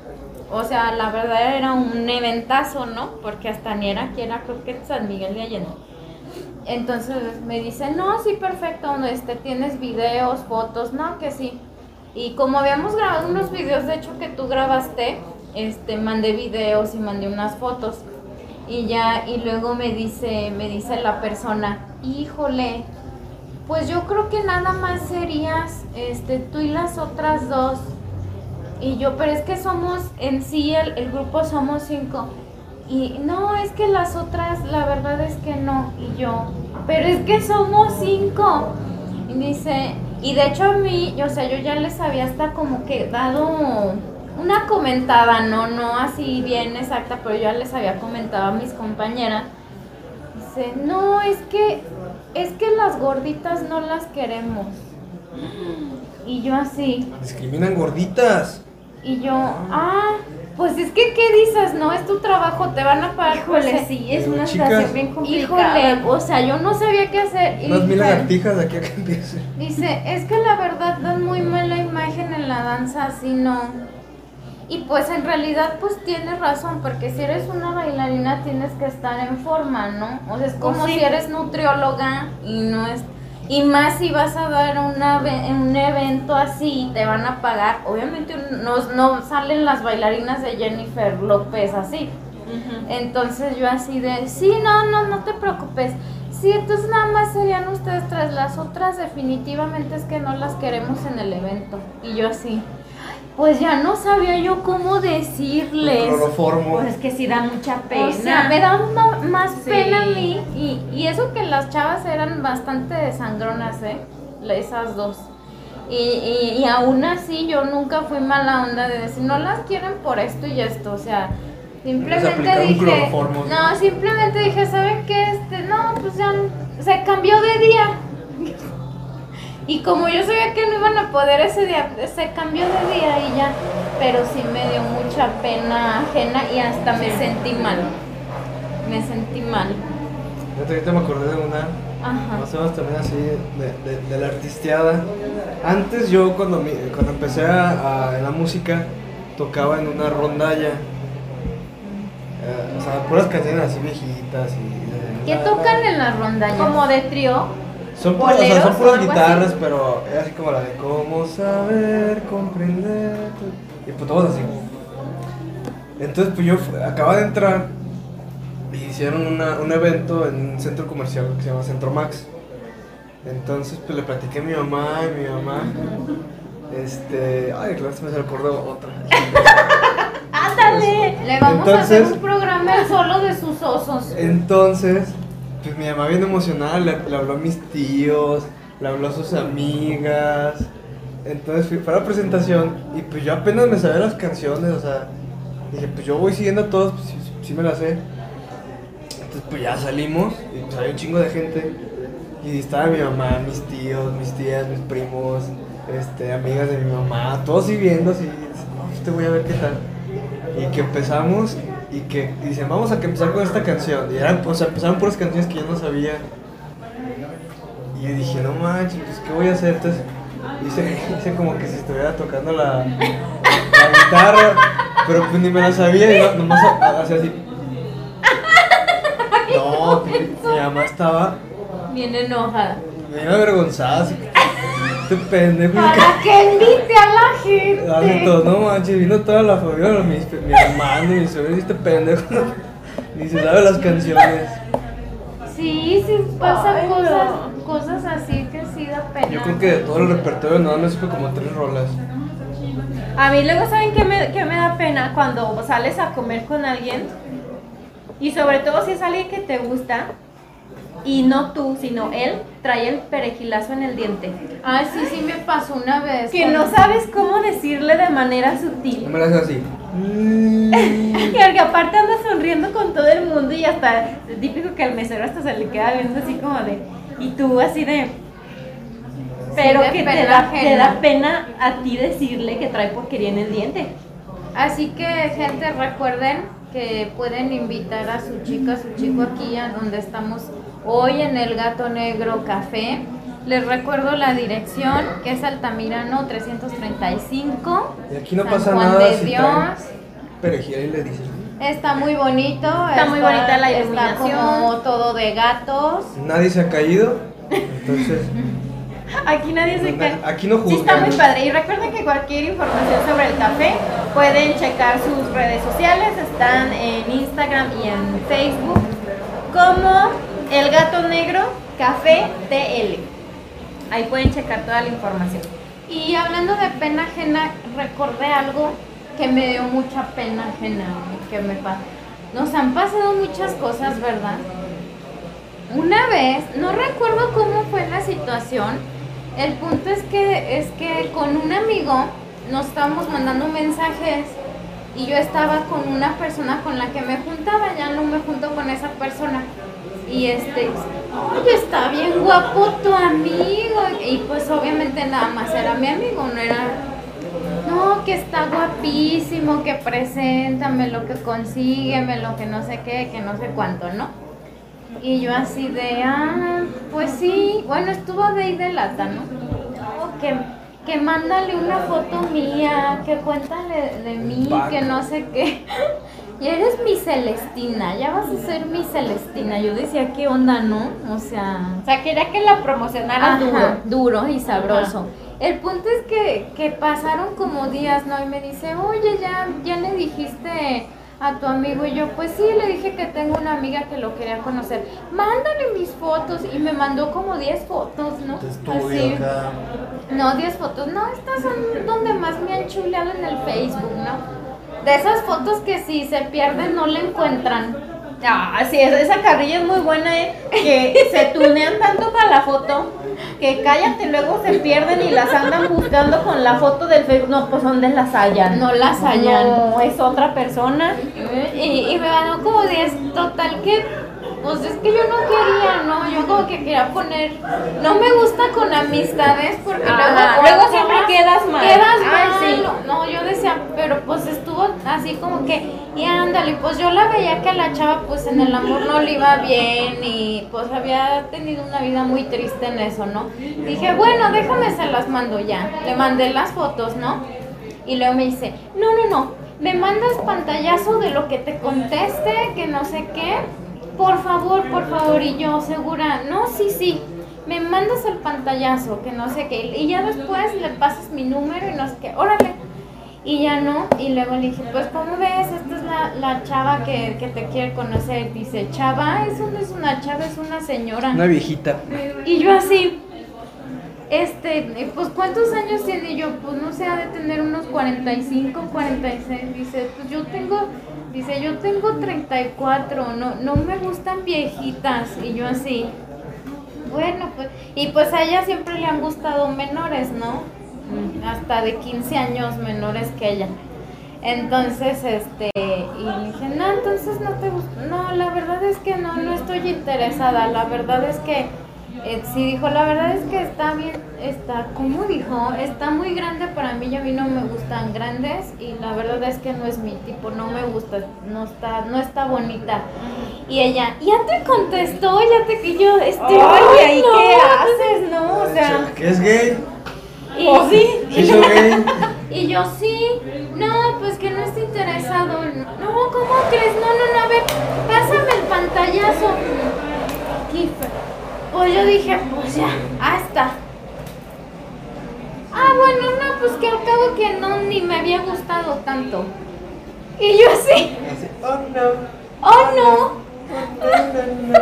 O sea, la verdad era un eventazo, ¿no? Porque hasta ni era aquí, era creo que San Miguel de Allende. Entonces me dice, no, sí, perfecto, no, este, tienes videos, fotos, no, que sí. Y como habíamos grabado unos videos, de hecho, que tú grabaste, este, mandé videos y mandé unas fotos. Y ya, y luego me dice, me dice la persona, híjole, pues yo creo que nada más serías, este, tú y las otras dos. Y yo, pero es que somos, en sí, el, grupo somos cinco. Y no, es que las otras, la verdad es que no. Y yo, pero es que somos cinco. Y dice, y de hecho a mí, o sea, yo ya les había hasta como que dado una comentada, no, no así bien exacta, pero yo ya les había comentado a mis compañeras. Dice, no, es que, es que las gorditas no las queremos. Y yo así, Discriminan gorditas. Y yo, ah, pues es que, ¿qué dices? No, es tu trabajo, te van a pagar. Híjole, sí, es una chicas, situación bien complicada. Híjole, o sea, yo no sabía qué hacer. Y Unas mil dice, lagartijas de aquí a que empiece. dice, es que la verdad dan muy mala imagen en la danza, así no. Y pues en realidad pues tienes razón, porque si eres una bailarina tienes que estar en forma, ¿no? O sea, es como Pues sí. si eres nutrióloga y no es... Y más si vas a dar una, un evento así, te van a pagar. Obviamente no, no salen las bailarinas de Jennifer López así. Entonces yo así de, sí, no, no, no te preocupes. Sí, entonces nada más serían ustedes tres. Las otras definitivamente es que no las queremos en el evento. Y yo así, pues ya no sabía yo cómo decirles. Cloroformo. Pues es que sí da mucha pena. O sea, me da ma- más Sí. pena a mí. Y, y eso que las chavas eran bastante sangronas, ¿eh? Esas dos. Y, y, y aún así yo nunca fui mala onda de decir, no las quieren por esto y esto. O sea, simplemente dije... No, simplemente dije, ¿saben qué? Este, no, pues ya se cambió de día. Y como yo sabía que no iban a poder ese día, se cambió de día y ya. Pero sí me dio mucha pena ajena y hasta me sentí mal. Me sentí mal. Yo ahorita me acordé de una, Ajá. más o menos también así, de, de- de la artisteada. Antes yo cuando, mi- cuando empecé a, a- en la música, tocaba en una rondalla. Eh, o sea, puras canciones así viejitas y... ¿Qué tocan en la rondalla? Como de trío. Son, puras- o sea, son puras guitarras, así? pero es así como la de cómo saber, comprender. Y pues todos así. Entonces, pues yo acababa de entrar y hicieron una- un evento en un centro comercial que se llama Centro Max. Entonces, pues le platiqué a mi mamá y mi mamá. Este. Ay, claro, se me recordó otra. ¡Ándale! Le vamos a hacer Entonces- un programa solo de sus osos. Entonces, pues mi mamá bien emocionada le, habló a mis tíos, le habló a sus amigas. Entonces fui para la presentación y pues yo apenas me sabía las canciones, o sea, dije, pues yo voy siguiendo a todos, pues sí, me las sé. Entonces pues ya salimos y pues había un chingo de gente. Y estaba mi mamá, mis tíos, mis tías, mis primos, este, amigas de mi mamá, todos así viendo, así, no, pues te voy a ver qué tal. Y que empezamos y que dicen, vamos a empezar con esta canción. Y eran, o sea, empezaron puras canciones que yo no sabía. Y yo dije, no manches, pues ¿qué voy a hacer? Entonces hice, hice como que si estuviera tocando la, la guitarra, pero pues ni me la sabía y no- nomás ha- hacía así. No, mi mamá estaba Bien enojada. bien avergonzada, así que, este pendejo. que- Para que invite a la gente. Hace todo, no manches, vino toda la familia, mi, mi hermano, mi sobrino, este pendejo ni se sabe las canciones. Sí, sí, pasa Ay, no. cosas, cosas así que sí da pena. Yo creo que de todo el repertorio nada me supe como tres rolas. A mí luego, ¿saben qué me, qué me da pena? Cuando sales a comer con alguien y sobre todo si es alguien que te gusta y no tú, sino él, trae el perejilazo en el diente. Ay, sí, sí me pasó una vez. Que no sabes cómo decirle de manera No sutil. me la hace así. Y porque aparte anda sonriendo con todo el mundo y hasta típico que al mesero hasta se le queda viendo así como de y tú así de pero de que te da, te da pena a ti decirle que trae porquería en el diente. Así que, gente, recuerden que pueden invitar a su chica, a su chico aquí, a donde estamos hoy en el Gato Negro Café. Les recuerdo la dirección, que es Altamirano 335. Y aquí no San pasa Juan nada de si Dios. perejil y le dices. Está muy bonito. Está muy bonita la Está iluminación. como todo de gatos. Nadie se ha caído. Entonces, Aquí nadie se cae. aquí no Sí, está muy juzgan. padre. Y recuerden que cualquier información sobre el café pueden checar sus redes sociales. Están en Instagram y en Facebook como El Gato Negro Café TL. Ahí pueden checar toda la información. Y hablando de pena ajena, recordé algo que me dio mucha pena ajena, que me pa- Nos han pasado muchas cosas, ¿verdad? Una vez, no recuerdo cómo fue la situación, el punto es que, es que con un amigo nos estábamos mandando mensajes y yo estaba con una persona con la que me juntaba, ya no me junto con esa persona. Y este, oye, está bien guapo tu amigo. Y pues obviamente nada más era mi amigo, no era, no, que está guapísimo, que preséntame lo que consígueme, lo que no sé qué, que no sé cuánto, ¿no? Y yo así de, ah, pues sí, bueno, estuvo de ahí de lata, ¿no? No, que, que mándale una foto mía, que cuéntale de mí, que no sé qué. Y eres mi Celestina, ya vas a ser mi Celestina. Yo decía, ¿qué onda, no? O sea, O sea, quería que la promocionaran duro. duro y sabroso. El punto es que, que pasaron como días, ¿no? Y me dice, oye, ya, ya le dijiste a tu amigo y yo, pues sí, le dije que tengo una amiga que lo quería conocer. Mándale mis fotos y me mandó como 10 fotos, ¿no? Así. acá. No, 10 fotos. No, estas son donde más me han chuleado en el Facebook, ¿no? De esas fotos que si se pierden no la encuentran. Ah, sí, esa, carrilla es muy buena, ¿eh? Que se tunean tanto para la foto que cállate, luego se pierden y las andan buscando con la foto del Facebook. No, pues ¿dónde las hallan? No las hallan. No, es otra persona. Y, y me ganó como 10, total que, pues es que yo no quería, ¿no? Yo como que quería poner, no me gusta con amistades porque Ajá, luego, luego siempre quedas mal. Quedas mal. sí. No, yo decía, pero pues estuvo así como que, y ándale, pues yo la veía que a la chava pues en el amor no le iba bien y pues había tenido una vida muy triste en eso, ¿no? Dije, bueno, déjame se las mando ya. Le mandé las fotos, ¿no? Y luego me dice, no, no, no, me mandas pantallazo de lo que te conteste, que no sé qué. Por favor, por favor. Y yo, segura, no, sí, sí. Me mandas el pantallazo, que no sé qué. Y ya después le pasas mi número y no sé qué. Órale. Y ya no. Y luego le dije, pues, ¿cómo ves? Esta es la, la chava que, que te quiere conocer. Dice, chava, eso no es una chava, es una señora. Una viejita. Y yo así, este, pues ¿cuántos años tiene Y yo? Pues no sé, ha de tener unos 45, 46. Dice, pues yo tengo, dice, yo tengo 34, no, no me gustan viejitas. Y yo así, bueno, pues, y pues a ella siempre le han gustado menores, ¿no? Hasta de 15 años menores que ella. Entonces, este, y le dije, no, entonces no te gusta. No, la verdad es que no, no estoy interesada. La verdad es que, eh, sí dijo, la verdad es que está bien, está, ¿cómo dijo? Está muy grande para mí y a mí no me gustan grandes y la verdad es que no es mi tipo, no me gusta, no está, no está bonita. Y ella, ya te contestó, ya te que yo, este, Oye, ay, ¿y no, qué haces, no? O sea, ¿Qué es gay? y, ¿O sí? ¿Sí soy gay? y yo sí, no, pues que no está interesado. No, ¿cómo crees? No, no, no, a ver, pásame el pantallazo. Kiefer. Pues yo dije, pues ya, está. Ah, bueno, no, pues que al cabo que no, ni me había gustado tanto. Y yo así, Así, oh no. oh no.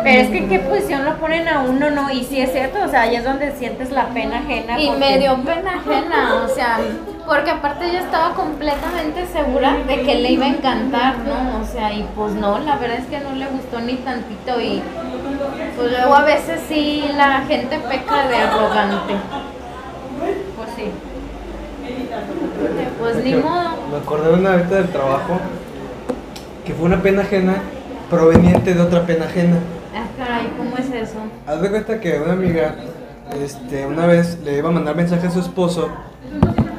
Pero es que en qué posición lo ponen a uno, ¿no? Y sí es cierto, o sea, ahí es donde sientes la pena ajena. Y porque- me dio pena ajena, o sea, porque aparte yo estaba completamente segura de que le iba a encantar, ¿no? O sea, y pues no, la verdad es que no le gustó ni tantito y pues luego a veces sí la gente peca de arrogante. Pues sí. Pues ni modo. Me acordé de una ahorita del trabajo que fue una pena ajena proveniente de otra pena ajena. Ah, caray, ¿cómo es eso? Haz de cuenta que una amiga, este, una vez le iba a mandar mensaje a su esposo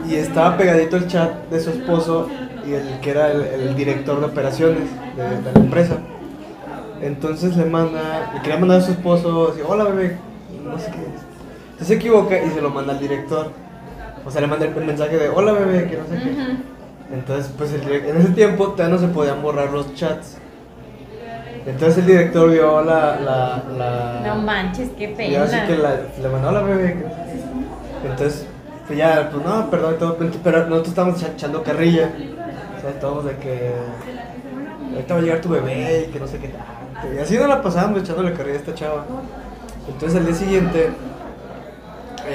y estaba pegadito el chat de su esposo y el que era el, el director de operaciones de, de la empresa. Entonces le manda, le quería mandar a su esposo, así, hola bebé, no sé qué. Entonces se equivoca y se lo manda al director. O sea, le manda el mensaje de hola bebé, que no sé qué. Entonces, pues el en ese tiempo todavía no se podían borrar los chats. Entonces el director vio la... la, la No manches, qué y pena. así que la, le mandó a la bebé. Entonces, pues ya, pues no, perdón, y todo, pero nosotros estábamos echa- echando carrilla. O sea, estábamos de que. Ahorita va a llegar tu bebé y que no sé qué tanto. Y así nos la pasábamos echándole carrilla a esta chava. Entonces al día siguiente,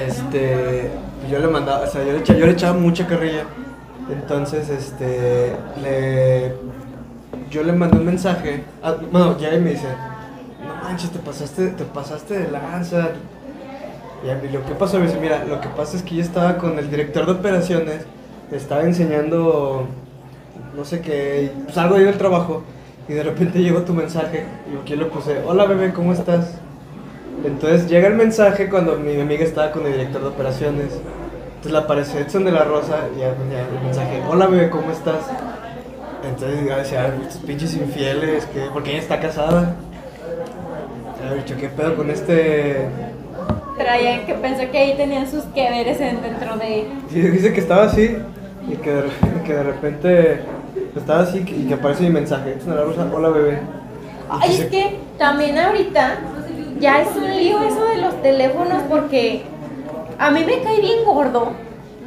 este. Yo le mandaba, o sea, yo le, echa- yo le echaba mucha carrilla. Entonces, este. Le. Yo le mandé un mensaje. ah, bueno, ya me dice. No manches, te pasaste, te pasaste de lanza. Y a mí lo que pasó, me dice, mira, lo que pasa es que yo estaba con el director de operaciones, estaba enseñando, no sé qué, pues algo ahí del trabajo, y de repente llegó tu mensaje, y yo le puse, hola bebé, ¿cómo estás? Entonces llega el mensaje cuando mi amiga estaba con el director de operaciones, entonces le aparece Edson de la Rosa, y ya venía el mensaje, hola bebé, ¿cómo estás? Entonces "Ay, estos pinches infieles, ¿qué? porque ella está casada. Ya, dicho, ¿qué pedo con este Traía que pensó que ahí tenían sus que veres en- dentro de. Sí, dice que estaba así y que de, que de repente estaba así y que aparece mi mensaje. Es una rosa, hola bebé. Ay, es que también ahorita ya es un lío eso de los teléfonos porque a mí me cae bien gordo,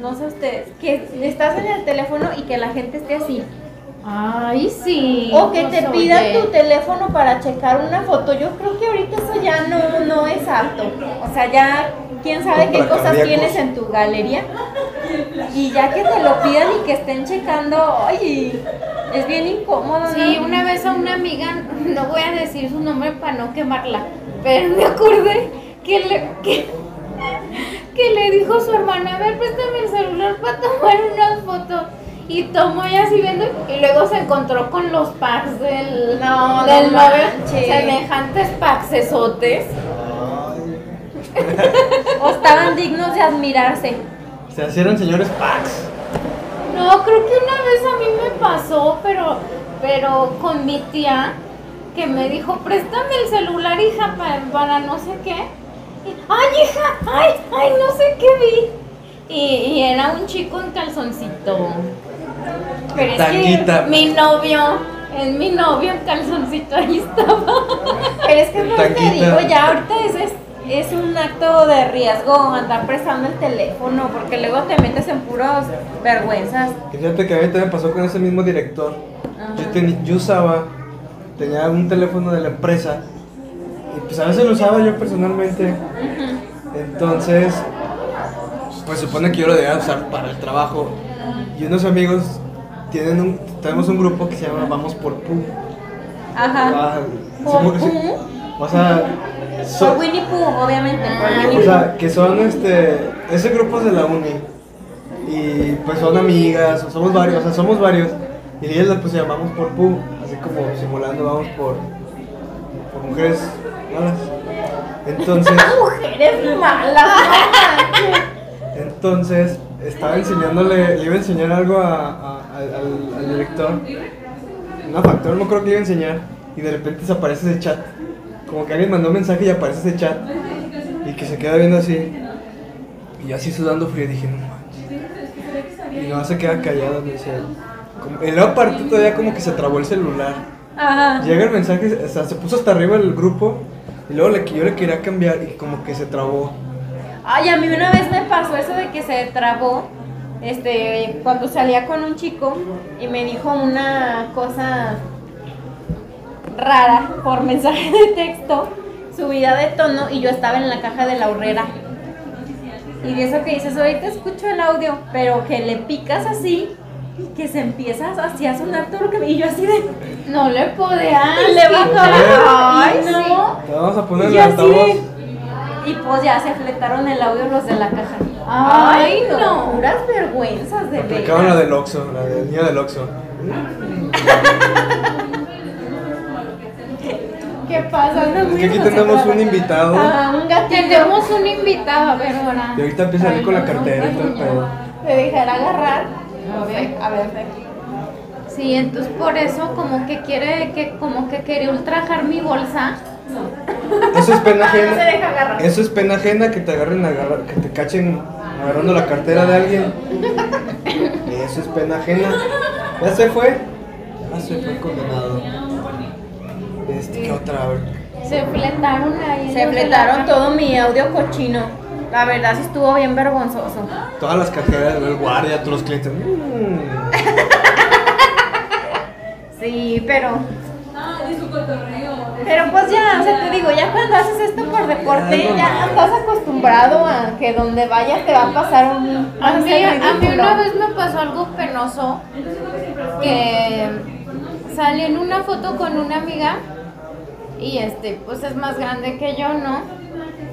no sé ustedes, que estás en el teléfono y que la gente esté así. Ay, sí. O que te pidan oye. tu teléfono para checar una foto. Yo creo que ahorita eso ya no, no es apto. O sea, ya quién sabe qué cosas cardíacos. tienes en tu galería. Y ya que te lo pidan y que estén checando, ay, es bien incómodo. ¿no? Sí, una vez a una amiga, no voy a decir su nombre para no quemarla, pero me acordé que le, que, que le dijo a su hermana, a ver, préstame el celular para tomar unas fotos. Y tomó y así viendo, y luego se encontró con los packs del, No, no del móvil, manches. semejantes packs esotes. O estaban dignos de admirarse. Se hicieron señores Pax. No, creo que una vez a mí me pasó, pero, pero con mi tía, que me dijo, préstame el celular, hija, para, para no sé qué. Y, ay, hija, ay, ay, no sé qué vi. Y, y era un chico en calzoncito. Pero es que mi novio, es mi novio en calzoncito, ahí estaba. Pero es que que te digo, ya ahorita es, es, es un acto de riesgo andar prestando el teléfono, porque luego te metes en puras vergüenzas. Fíjate que a mí también pasó con ese mismo director. Yo, teni- yo usaba, tenía un teléfono de la empresa y pues a veces lo usaba yo personalmente. Entonces, pues supone que yo lo debía usar para el trabajo. Y unos amigos tienen un, tenemos un grupo que se llama Vamos por Pu. Ajá. Ah, ¿Por sí. O sea, so- Por Winnie Pooh, obviamente, por Winnie o Pooh. sea, que son este, ese grupo es de la uni. Y pues son amigas, o somos varios, o sea, somos varios. Y ellas la pues se llamamos por Pu, así como simulando vamos por, por mujeres malas. Entonces, Mujeres malas. entonces estaba enseñándole, le iba a enseñar algo a, a- al, al- al director. Una factura, no creo que le iba a enseñar. Y de repente desaparece ese chat. Como que alguien mandó un mensaje y aparece ese chat. Y que se queda viendo así. Y yo así sudando frío dije, no manches. Y no se queda callado, me dice. como- y luego aparte todavía como que se trabó el celular. Ajá. Llega el mensaje, o sea, se puso hasta arriba el grupo. Y luego le, yo le quería cambiar y como que se trabó. Ay, a mí una vez me pasó eso de que se trabó, este, cuando salía con un chico y me dijo una cosa rara por mensaje de texto, subida de tono y yo estaba en la caja de la horrera. Y de eso que dices, ahorita escucho el audio, pero que le picas así y que se empieza así a sonar todo lo que... Y yo así de... No le podía. Le bajaba. Ay, Ay, no. Te vamos a poner Y el así altavoz. de- Y pues ya se fletaron el audio los de la caja. Ay, no. Puras vergüenzas de Aplicaban la veras. del Oxxo, la del niño del Oxxo. ¿Qué pasa? Es que aquí tenemos un invitado. Ah, un gatito. Tenemos un invitado, a ver, ahora. Y ahorita empieza a salir con la cartera y todo el pedo. ¿Me dejará agarrar? A ver, a ver. Sí, entonces por eso como que quiere, que como que quiere ultrajar mi bolsa. Eso es pena Ah, no se ajena. deja agarrar. Eso es pena ajena que te agarren agarra- que te cachen agarrando la cartera de alguien. Eso es pena ajena. Ya se fue. Ya se fue condenado. Este, ¿qué otra? A ver. Se fletaron ahí. Se fletaron todo mi audio cochino. La verdad sí estuvo bien vergonzoso. Todas las carteras del guardia, todos los clientes. mm. Sí, pero. Pero pues ya, o sea, te digo, ya cuando haces esto por deporte, Ya, estás acostumbrado a que donde vayas te va a pasar un. A mí, a mí una vez me pasó algo penoso que salí en una foto con una amiga y este pues es más grande que yo, ¿no?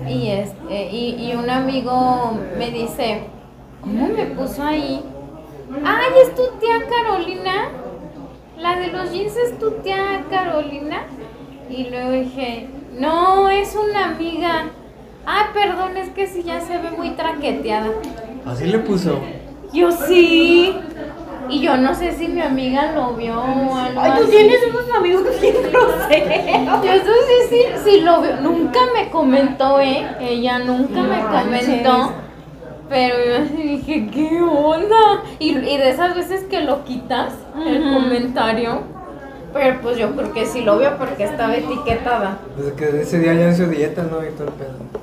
Y este y, y un amigo me dice, ¿cómo me puso ahí? Ay, es tu tía Carolina. La de los jeans es tu tía Carolina. Y luego dije, no, es una amiga. Ay, perdón, es que sí ya se ve muy traqueteada. Así le puso. Yo sí. Y yo no sé si mi amiga lo vio o algo Ay, tú así. tienes unos amigos bien groseros. Yo eso sí, sí, sí lo vio. Nunca me comentó, ¿eh? Ella nunca No me manches. comentó. Pero yo así dije, ¿qué onda? Y, y de esas veces que lo quitas, el comentario. Pero pues yo creo que sí lo vio porque estaba etiquetada. Desde que ese día ya hizo dieta, ¿no? Y todo el pedo.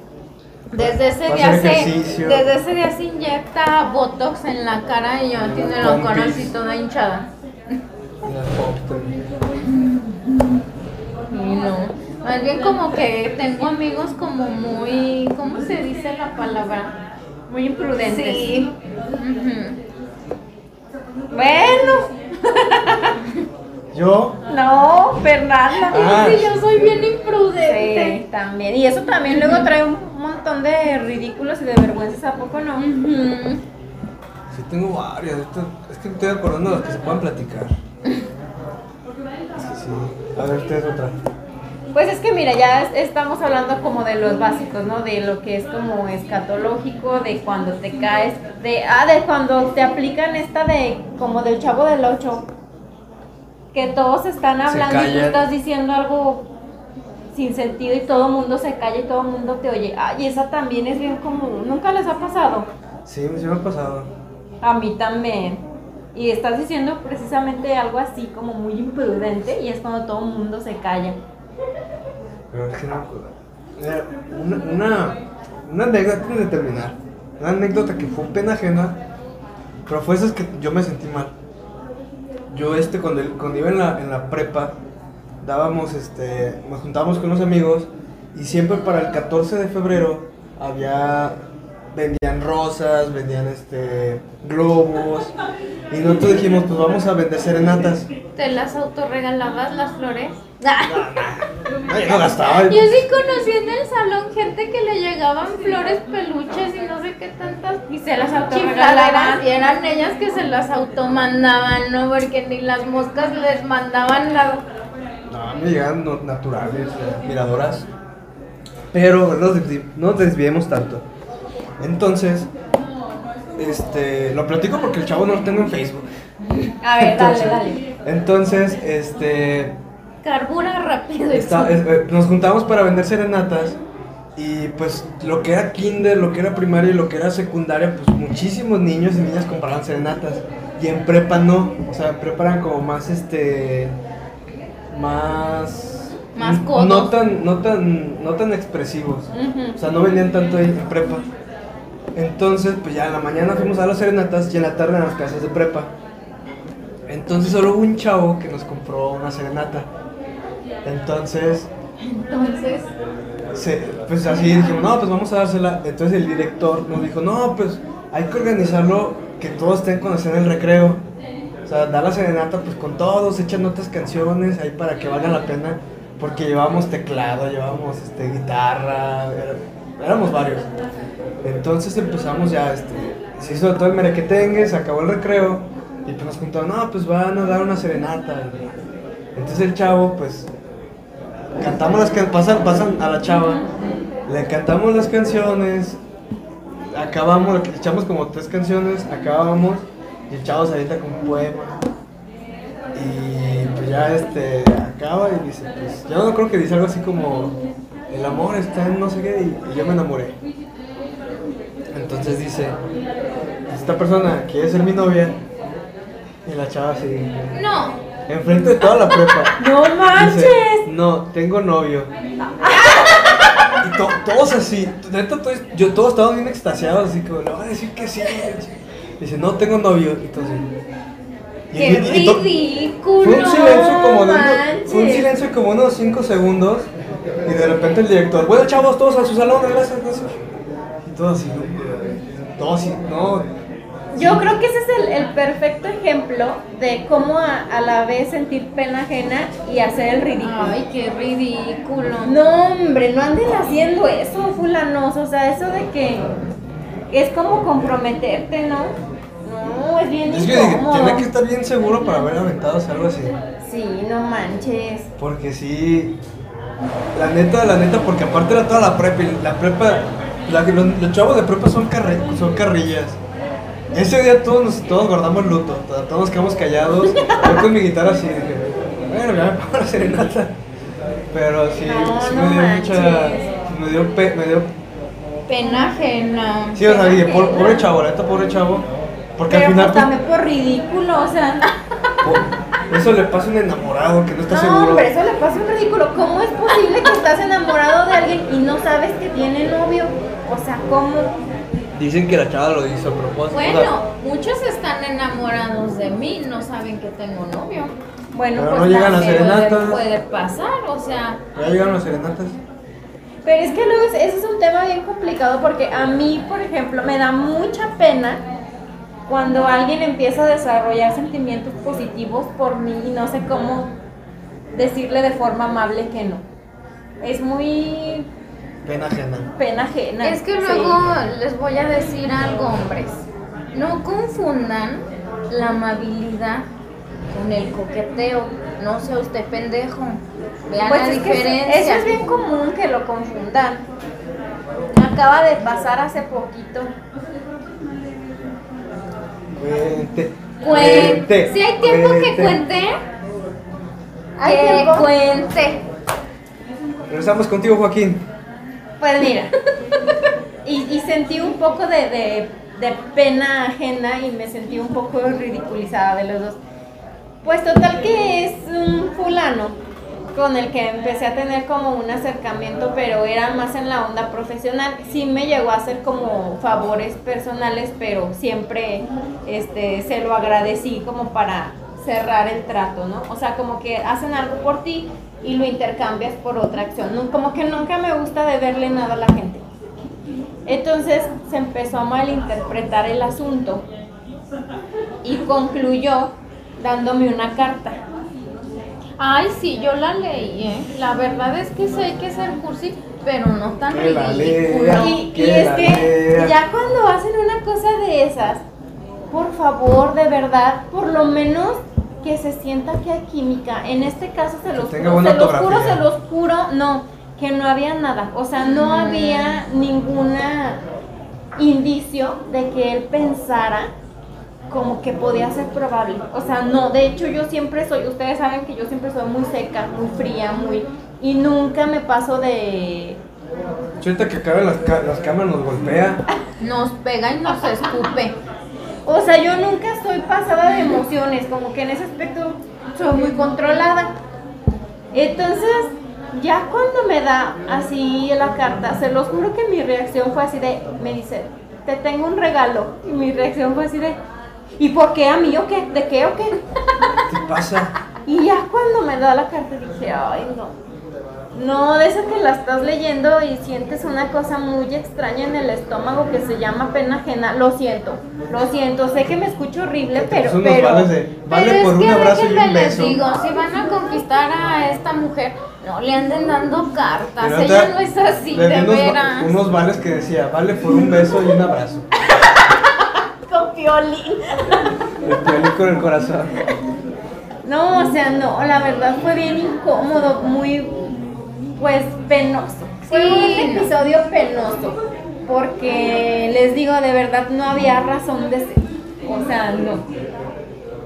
Desde ese día se, desde ese día se inyecta botox en la cara y ya En tiene cara pompis. así toda hinchada. Y. Y no. Más bien como que tengo amigos como muy, ¿cómo se dice la palabra? Muy imprudentes. Sí. Bueno, Yo, no, Fernanda. Ah. Sí, yo soy bien imprudente. Sí, también. Y eso también luego trae un montón de ridículos y de vergüenzas, ¿a poco no? Sí tengo varias. esto- es que me estoy acordando de las que se puedan platicar. Es que sí. A ver, ustedes otra. Pues es que mira, ya es- estamos hablando como de los básicos, ¿no? De lo que es como escatológico, de cuando te caes, de ah, de cuando te aplican esta de como del chavo del 8, que todos están hablando y tú estás diciendo algo sin sentido y todo el mundo se calla y todo el mundo te oye. Ay, esa también es bien común, nunca les ha pasado. Sí, sí me ha pasado. A mí también. Y estás diciendo precisamente algo así como muy imprudente y es cuando todo el mundo se calla. Pero es que no Una, una, una anécdota antes de terminar. Una anécdota que fue pena ajena. Pero fue esas que yo me sentí mal. Yo este cuando, cuando iba en la, en la prepa dábamos este nos juntábamos con unos amigos y siempre para el 14 de febrero había vendían rosas, vendían este globos y nosotros dijimos pues vamos a vender serenatas. ¿Te las autorregalabas las flores? Ay, no gastaba. Yo sí conocí en el salón gente que le llegaban flores, peluches y no sé qué tantas Y se las autorregalaban. y eran ellas que se las automandaban, ¿no? Porque ni las moscas les mandaban nada. No, me llegan no- naturales, eh, miradoras. Pero no no nos desviemos tanto. Entonces, este, lo platico porque el chavo no lo tengo en Facebook. A ver, dale, Entonces- dale. Entonces, este, Carbura rápido. está- es- eh, nos juntamos para vender serenatas y pues lo que era kinder, lo que era primaria y lo que era secundaria, pues muchísimos niños y niñas compraban serenatas. Y en prepa no, o sea, en prepa eran como más este más Más no codos. tan no tan no tan expresivos. O sea, no vendían tanto ahí en prepa. Entonces, pues ya en la mañana fuimos a las serenatas y en la tarde a las clases de prepa. Entonces solo hubo un chavo que nos compró una serenata. Entonces, Entonces, se- pues así dijimos, no, pues vamos a dársela. Entonces el director nos dijo, no, pues hay que organizarlo que todos estén cuando estén en el recreo. O sea, dar la serenata pues con todos, echan otras canciones ahí para que valga la pena. Porque llevábamos teclado, llevábamos este, guitarra, éramos varios. Entonces empezamos ya, este, se hizo todo el merequetengue, se acabó el recreo. Y pues nos contaron, no, pues van a dar una serenata. Entonces el chavo, pues cantamos las que pasan, pasan a la chava, le cantamos las canciones, acabamos, echamos como tres canciones, acabamos y el chavo se avienta con un poema. Y pues ya este acaba y dice, pues yo no creo que dice algo así como el amor está en no sé qué y, y yo me enamoré. Entonces dice, esta persona quiere ser mi novia y la chava así, No, enfrente de toda la prepa. ¡No Dice, manches! no, tengo novio. Y to- todos así, neta, todos, yo, todos estaban bien extasiados, así como, le voy a decir que sí. Dice, no, tengo novio. Y así. Y- qué y- y to- ridículo. Fue un silencio como de. Fue un silencio como unos 5 segundos. Y de repente el director, bueno chavos, todos a su salón, gracias, gracias. Y todos así, no, todos así, no. Yo creo que ese es el, el perfecto ejemplo de cómo a, a la vez sentir pena ajena y hacer el ridículo. Ay, qué ridículo. No, hombre, no anden haciendo eso, fulanos. O sea, eso de que es como comprometerte, ¿no? No, es bien Es que incómodo. tiene que estar bien seguro para haber aventado algo así. Sí, no manches. Porque sí, la neta, la neta, porque aparte era toda la prepa, y la prepa, la- los, los chavos de prepa son, carre- son carrillas. Ese día todos nos, todos guardamos luto, to- todos nos quedamos callados. Yo con mi guitarra así dije, bueno, ya me pongo la serenata. Pero sí, No, sí no me dio manches. mucha, me dio, pe- me dio, Pena ajena. sí, o sea, dije, "Po- ajena. pobre chavo, la neta, pobre chavo. Porque Pero al final, pues también por ridículo, o sea. eso le pasa a un enamorado que no está No, seguro. hombre, eso le pasa un ridículo. ¿Cómo es posible que estás enamorado de alguien y no sabes que tiene novio? O sea, ¿cómo? Dicen que la chava lo hizo a propósito. o sea, Bueno, muchos están enamorados de mí, no saben que tengo novio. Bueno, Pero pues no llegan a Pero serenatas. puede pasar, o sea, ¿Ya llegaron las serenatas? Pero es que luego es- ese es un tema bien complicado porque a mí, por ejemplo, me da mucha pena cuando alguien empieza a desarrollar sentimientos positivos por mí y no sé cómo decirle de forma amable que no. Es muy Pena ajena. pena ajena. es que sí. luego les voy a decir algo, hombres. No confundan la amabilidad con el coqueteo. No sea usted pendejo. Vean Pues la es que eso- diferencia. eso es bien común que lo confundan. Me acaba de pasar hace poquito. Cuente. Cuente. Si hay tiempo que cuente, ¿Hay que tiempo? cuente. Regresamos contigo, Joaquín. Pues mira, y, y sentí un poco de, de- de pena ajena y me sentí un poco ridiculizada de los dos. Pues total que es un fulano con el que empecé a tener como un acercamiento, pero era más en la onda profesional. Sí me llegó a hacer como favores personales, pero siempre este, se lo agradecí como para cerrar el trato, ¿no? O sea, como que hacen algo por ti y lo intercambias por otra acción. Como que nunca me gusta deberle nada a la gente. Entonces se empezó a malinterpretar el asunto y concluyó dándome una carta. Ay, sí, yo la leí, ¿eh? La verdad es que sí hay que ser cursi, pero no tan Que la ridículo. lea. Y, que y es la que lea. ya cuando hacen una cosa de esas, por favor, de verdad, por lo menos que se sienta que hay química. En este caso se los se los juro, se los juro, no, que no había nada. O sea, no Mm. había ninguna indicio de que él pensara como que podía ser probable. O sea, no, de hecho yo siempre soy, ustedes saben que yo siempre soy muy seca, muy fría, muy... Y nunca me paso de... Ahorita que acaben las, las cámaras nos golpea. Nos pega y nos escupe. O sea, yo nunca estoy pasada de emociones, como que en ese aspecto soy muy controlada. Entonces, ya cuando me da así la carta, se los juro que mi reacción fue así de, me dice, te tengo un regalo. Y mi reacción fue así de, ¿y por qué a mí o qué? ¿De qué o qué? ¿Qué pasa? Y ya cuando me da la carta dije, ay no. No, de eso que la estás leyendo y sientes una cosa muy extraña en el estómago que se llama pena ajena. Lo siento, lo siento, sé que me escucho horrible, pero, unos pero vales de. Vale Pero por es un que abrazo y déjenme un les beso. digo, si van a conquistar a esta mujer, no le anden dando cartas. Pero Ella no es así, de unos, veras. unos vales que decía, vale por un beso y un abrazo. violín. El piolín con el corazón. No, o sea, no, la verdad fue bien incómodo, muy pues penoso. Fue Sí, un episodio penoso. Porque les digo, de verdad no había razón de ser. O sea, no.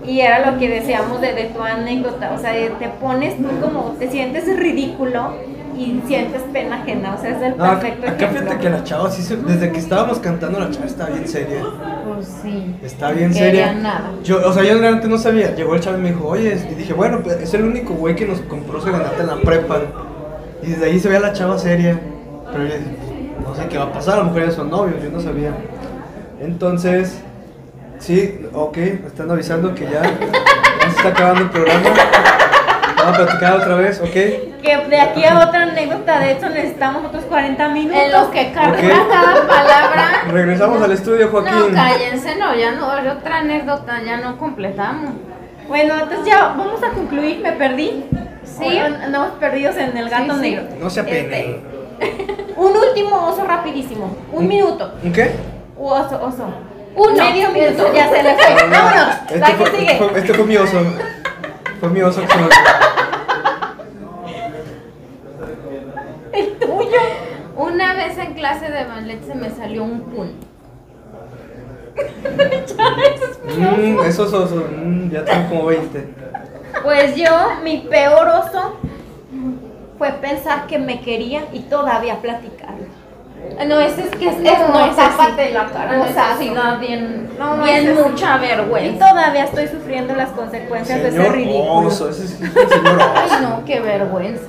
Y era lo que decíamos de, de tu anécdota. O sea, te pones tú como, te sientes ridículo y sientes pena ajena. O sea, es el No, acá perfecto acá fíjate que la chava, sí desde que estábamos cantando, la chava está bien seria. Pues sí. Está bien Quería seria. nada. Yo, o sea, yo realmente no sabía. Llegó el chavo y me dijo, oye, y dije, bueno, pues es el único güey que nos compró serenata en la prepa. Y desde ahí se veía la chava seria. Pero yo dije, no sé qué va a pasar, a lo mejor ya son novios, yo no sabía. Entonces, sí, ok, me están avisando que ya, ya se está acabando el programa. Vamos a platicar otra vez, ok. Que de aquí a otra anécdota, de hecho, necesitamos otros 40 minutos. En lo que carga cada palabra. Regresamos al estudio, No, Joaquín. cállense, no, ya no, otra anécdota, ya no completamos. Bueno, entonces ya vamos a concluir, me perdí. Sí. Andamos perdidos en el gato Sí, sí. negro. No se apene. Este, un último oso rapidísimo. Un minuto. ¿Un qué? Oso, oso. Uno. Medio minuto, ya se le fue. Vámonos. Este La que fue, sigue. fue- este fue mi oso. Fue mi oso. que se me- El tuyo. Una vez en clase de ballet se me salió un pun. Mm, esos osos, mm, ya tengo como 20. Pues yo, mi peor oso fue pensar que me quería y todavía platicarlo. No, ese es que es, No, es no, ese tápate la cara, No, no, sazo. sí da bien, No, bien ese sí. mucha Y vergüenza. todavía estoy sufriendo las consecuencias de ese Señor ridículo. oso, ese es un señor Ay, oso. no, qué vergüenza.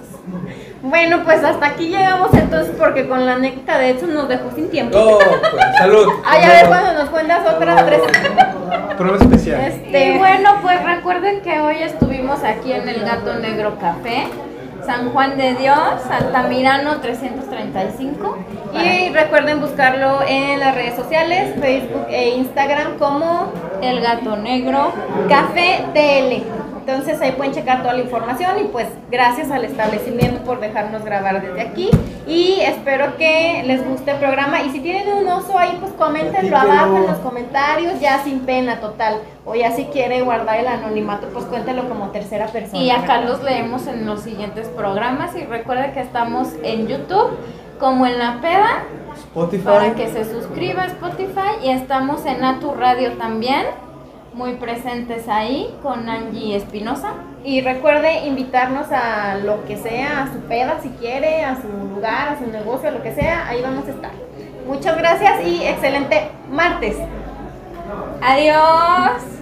Bueno, pues hasta aquí llegamos entonces porque con la anécdota de hecho nos dejó sin tiempo. No, pues, salud. Ay, a ver cuando nos cuentas otras tres. Programa especial. Este, Y bueno, pues recuerden que hoy estuvimos aquí en el Gato Negro Café, San Juan de Dios, Altamirano 335. y recuerden buscarlo en las redes sociales, Facebook e Instagram como el Gato Negro. Café TL. Entonces ahí pueden checar toda la información y pues gracias al establecimiento por dejarnos grabar desde aquí y espero que les guste el programa y si tienen un oso ahí pues coméntenlo abajo en los comentarios ya sin pena total o ya si quiere guardar el anonimato pues cuéntenlo como tercera persona. Y acá los leemos en los siguientes programas. Y recuerden que estamos en YouTube como en La Peda Spotify. para que se suscriba a Spotify. Y estamos en Atu Radio también, muy presentes ahí con Angie Espinosa. Y recuerde invitarnos a lo que sea, a su peda si quiere, a su lugar, a su negocio, a lo que sea, ahí vamos a estar. Muchas gracias y excelente martes. Adiós.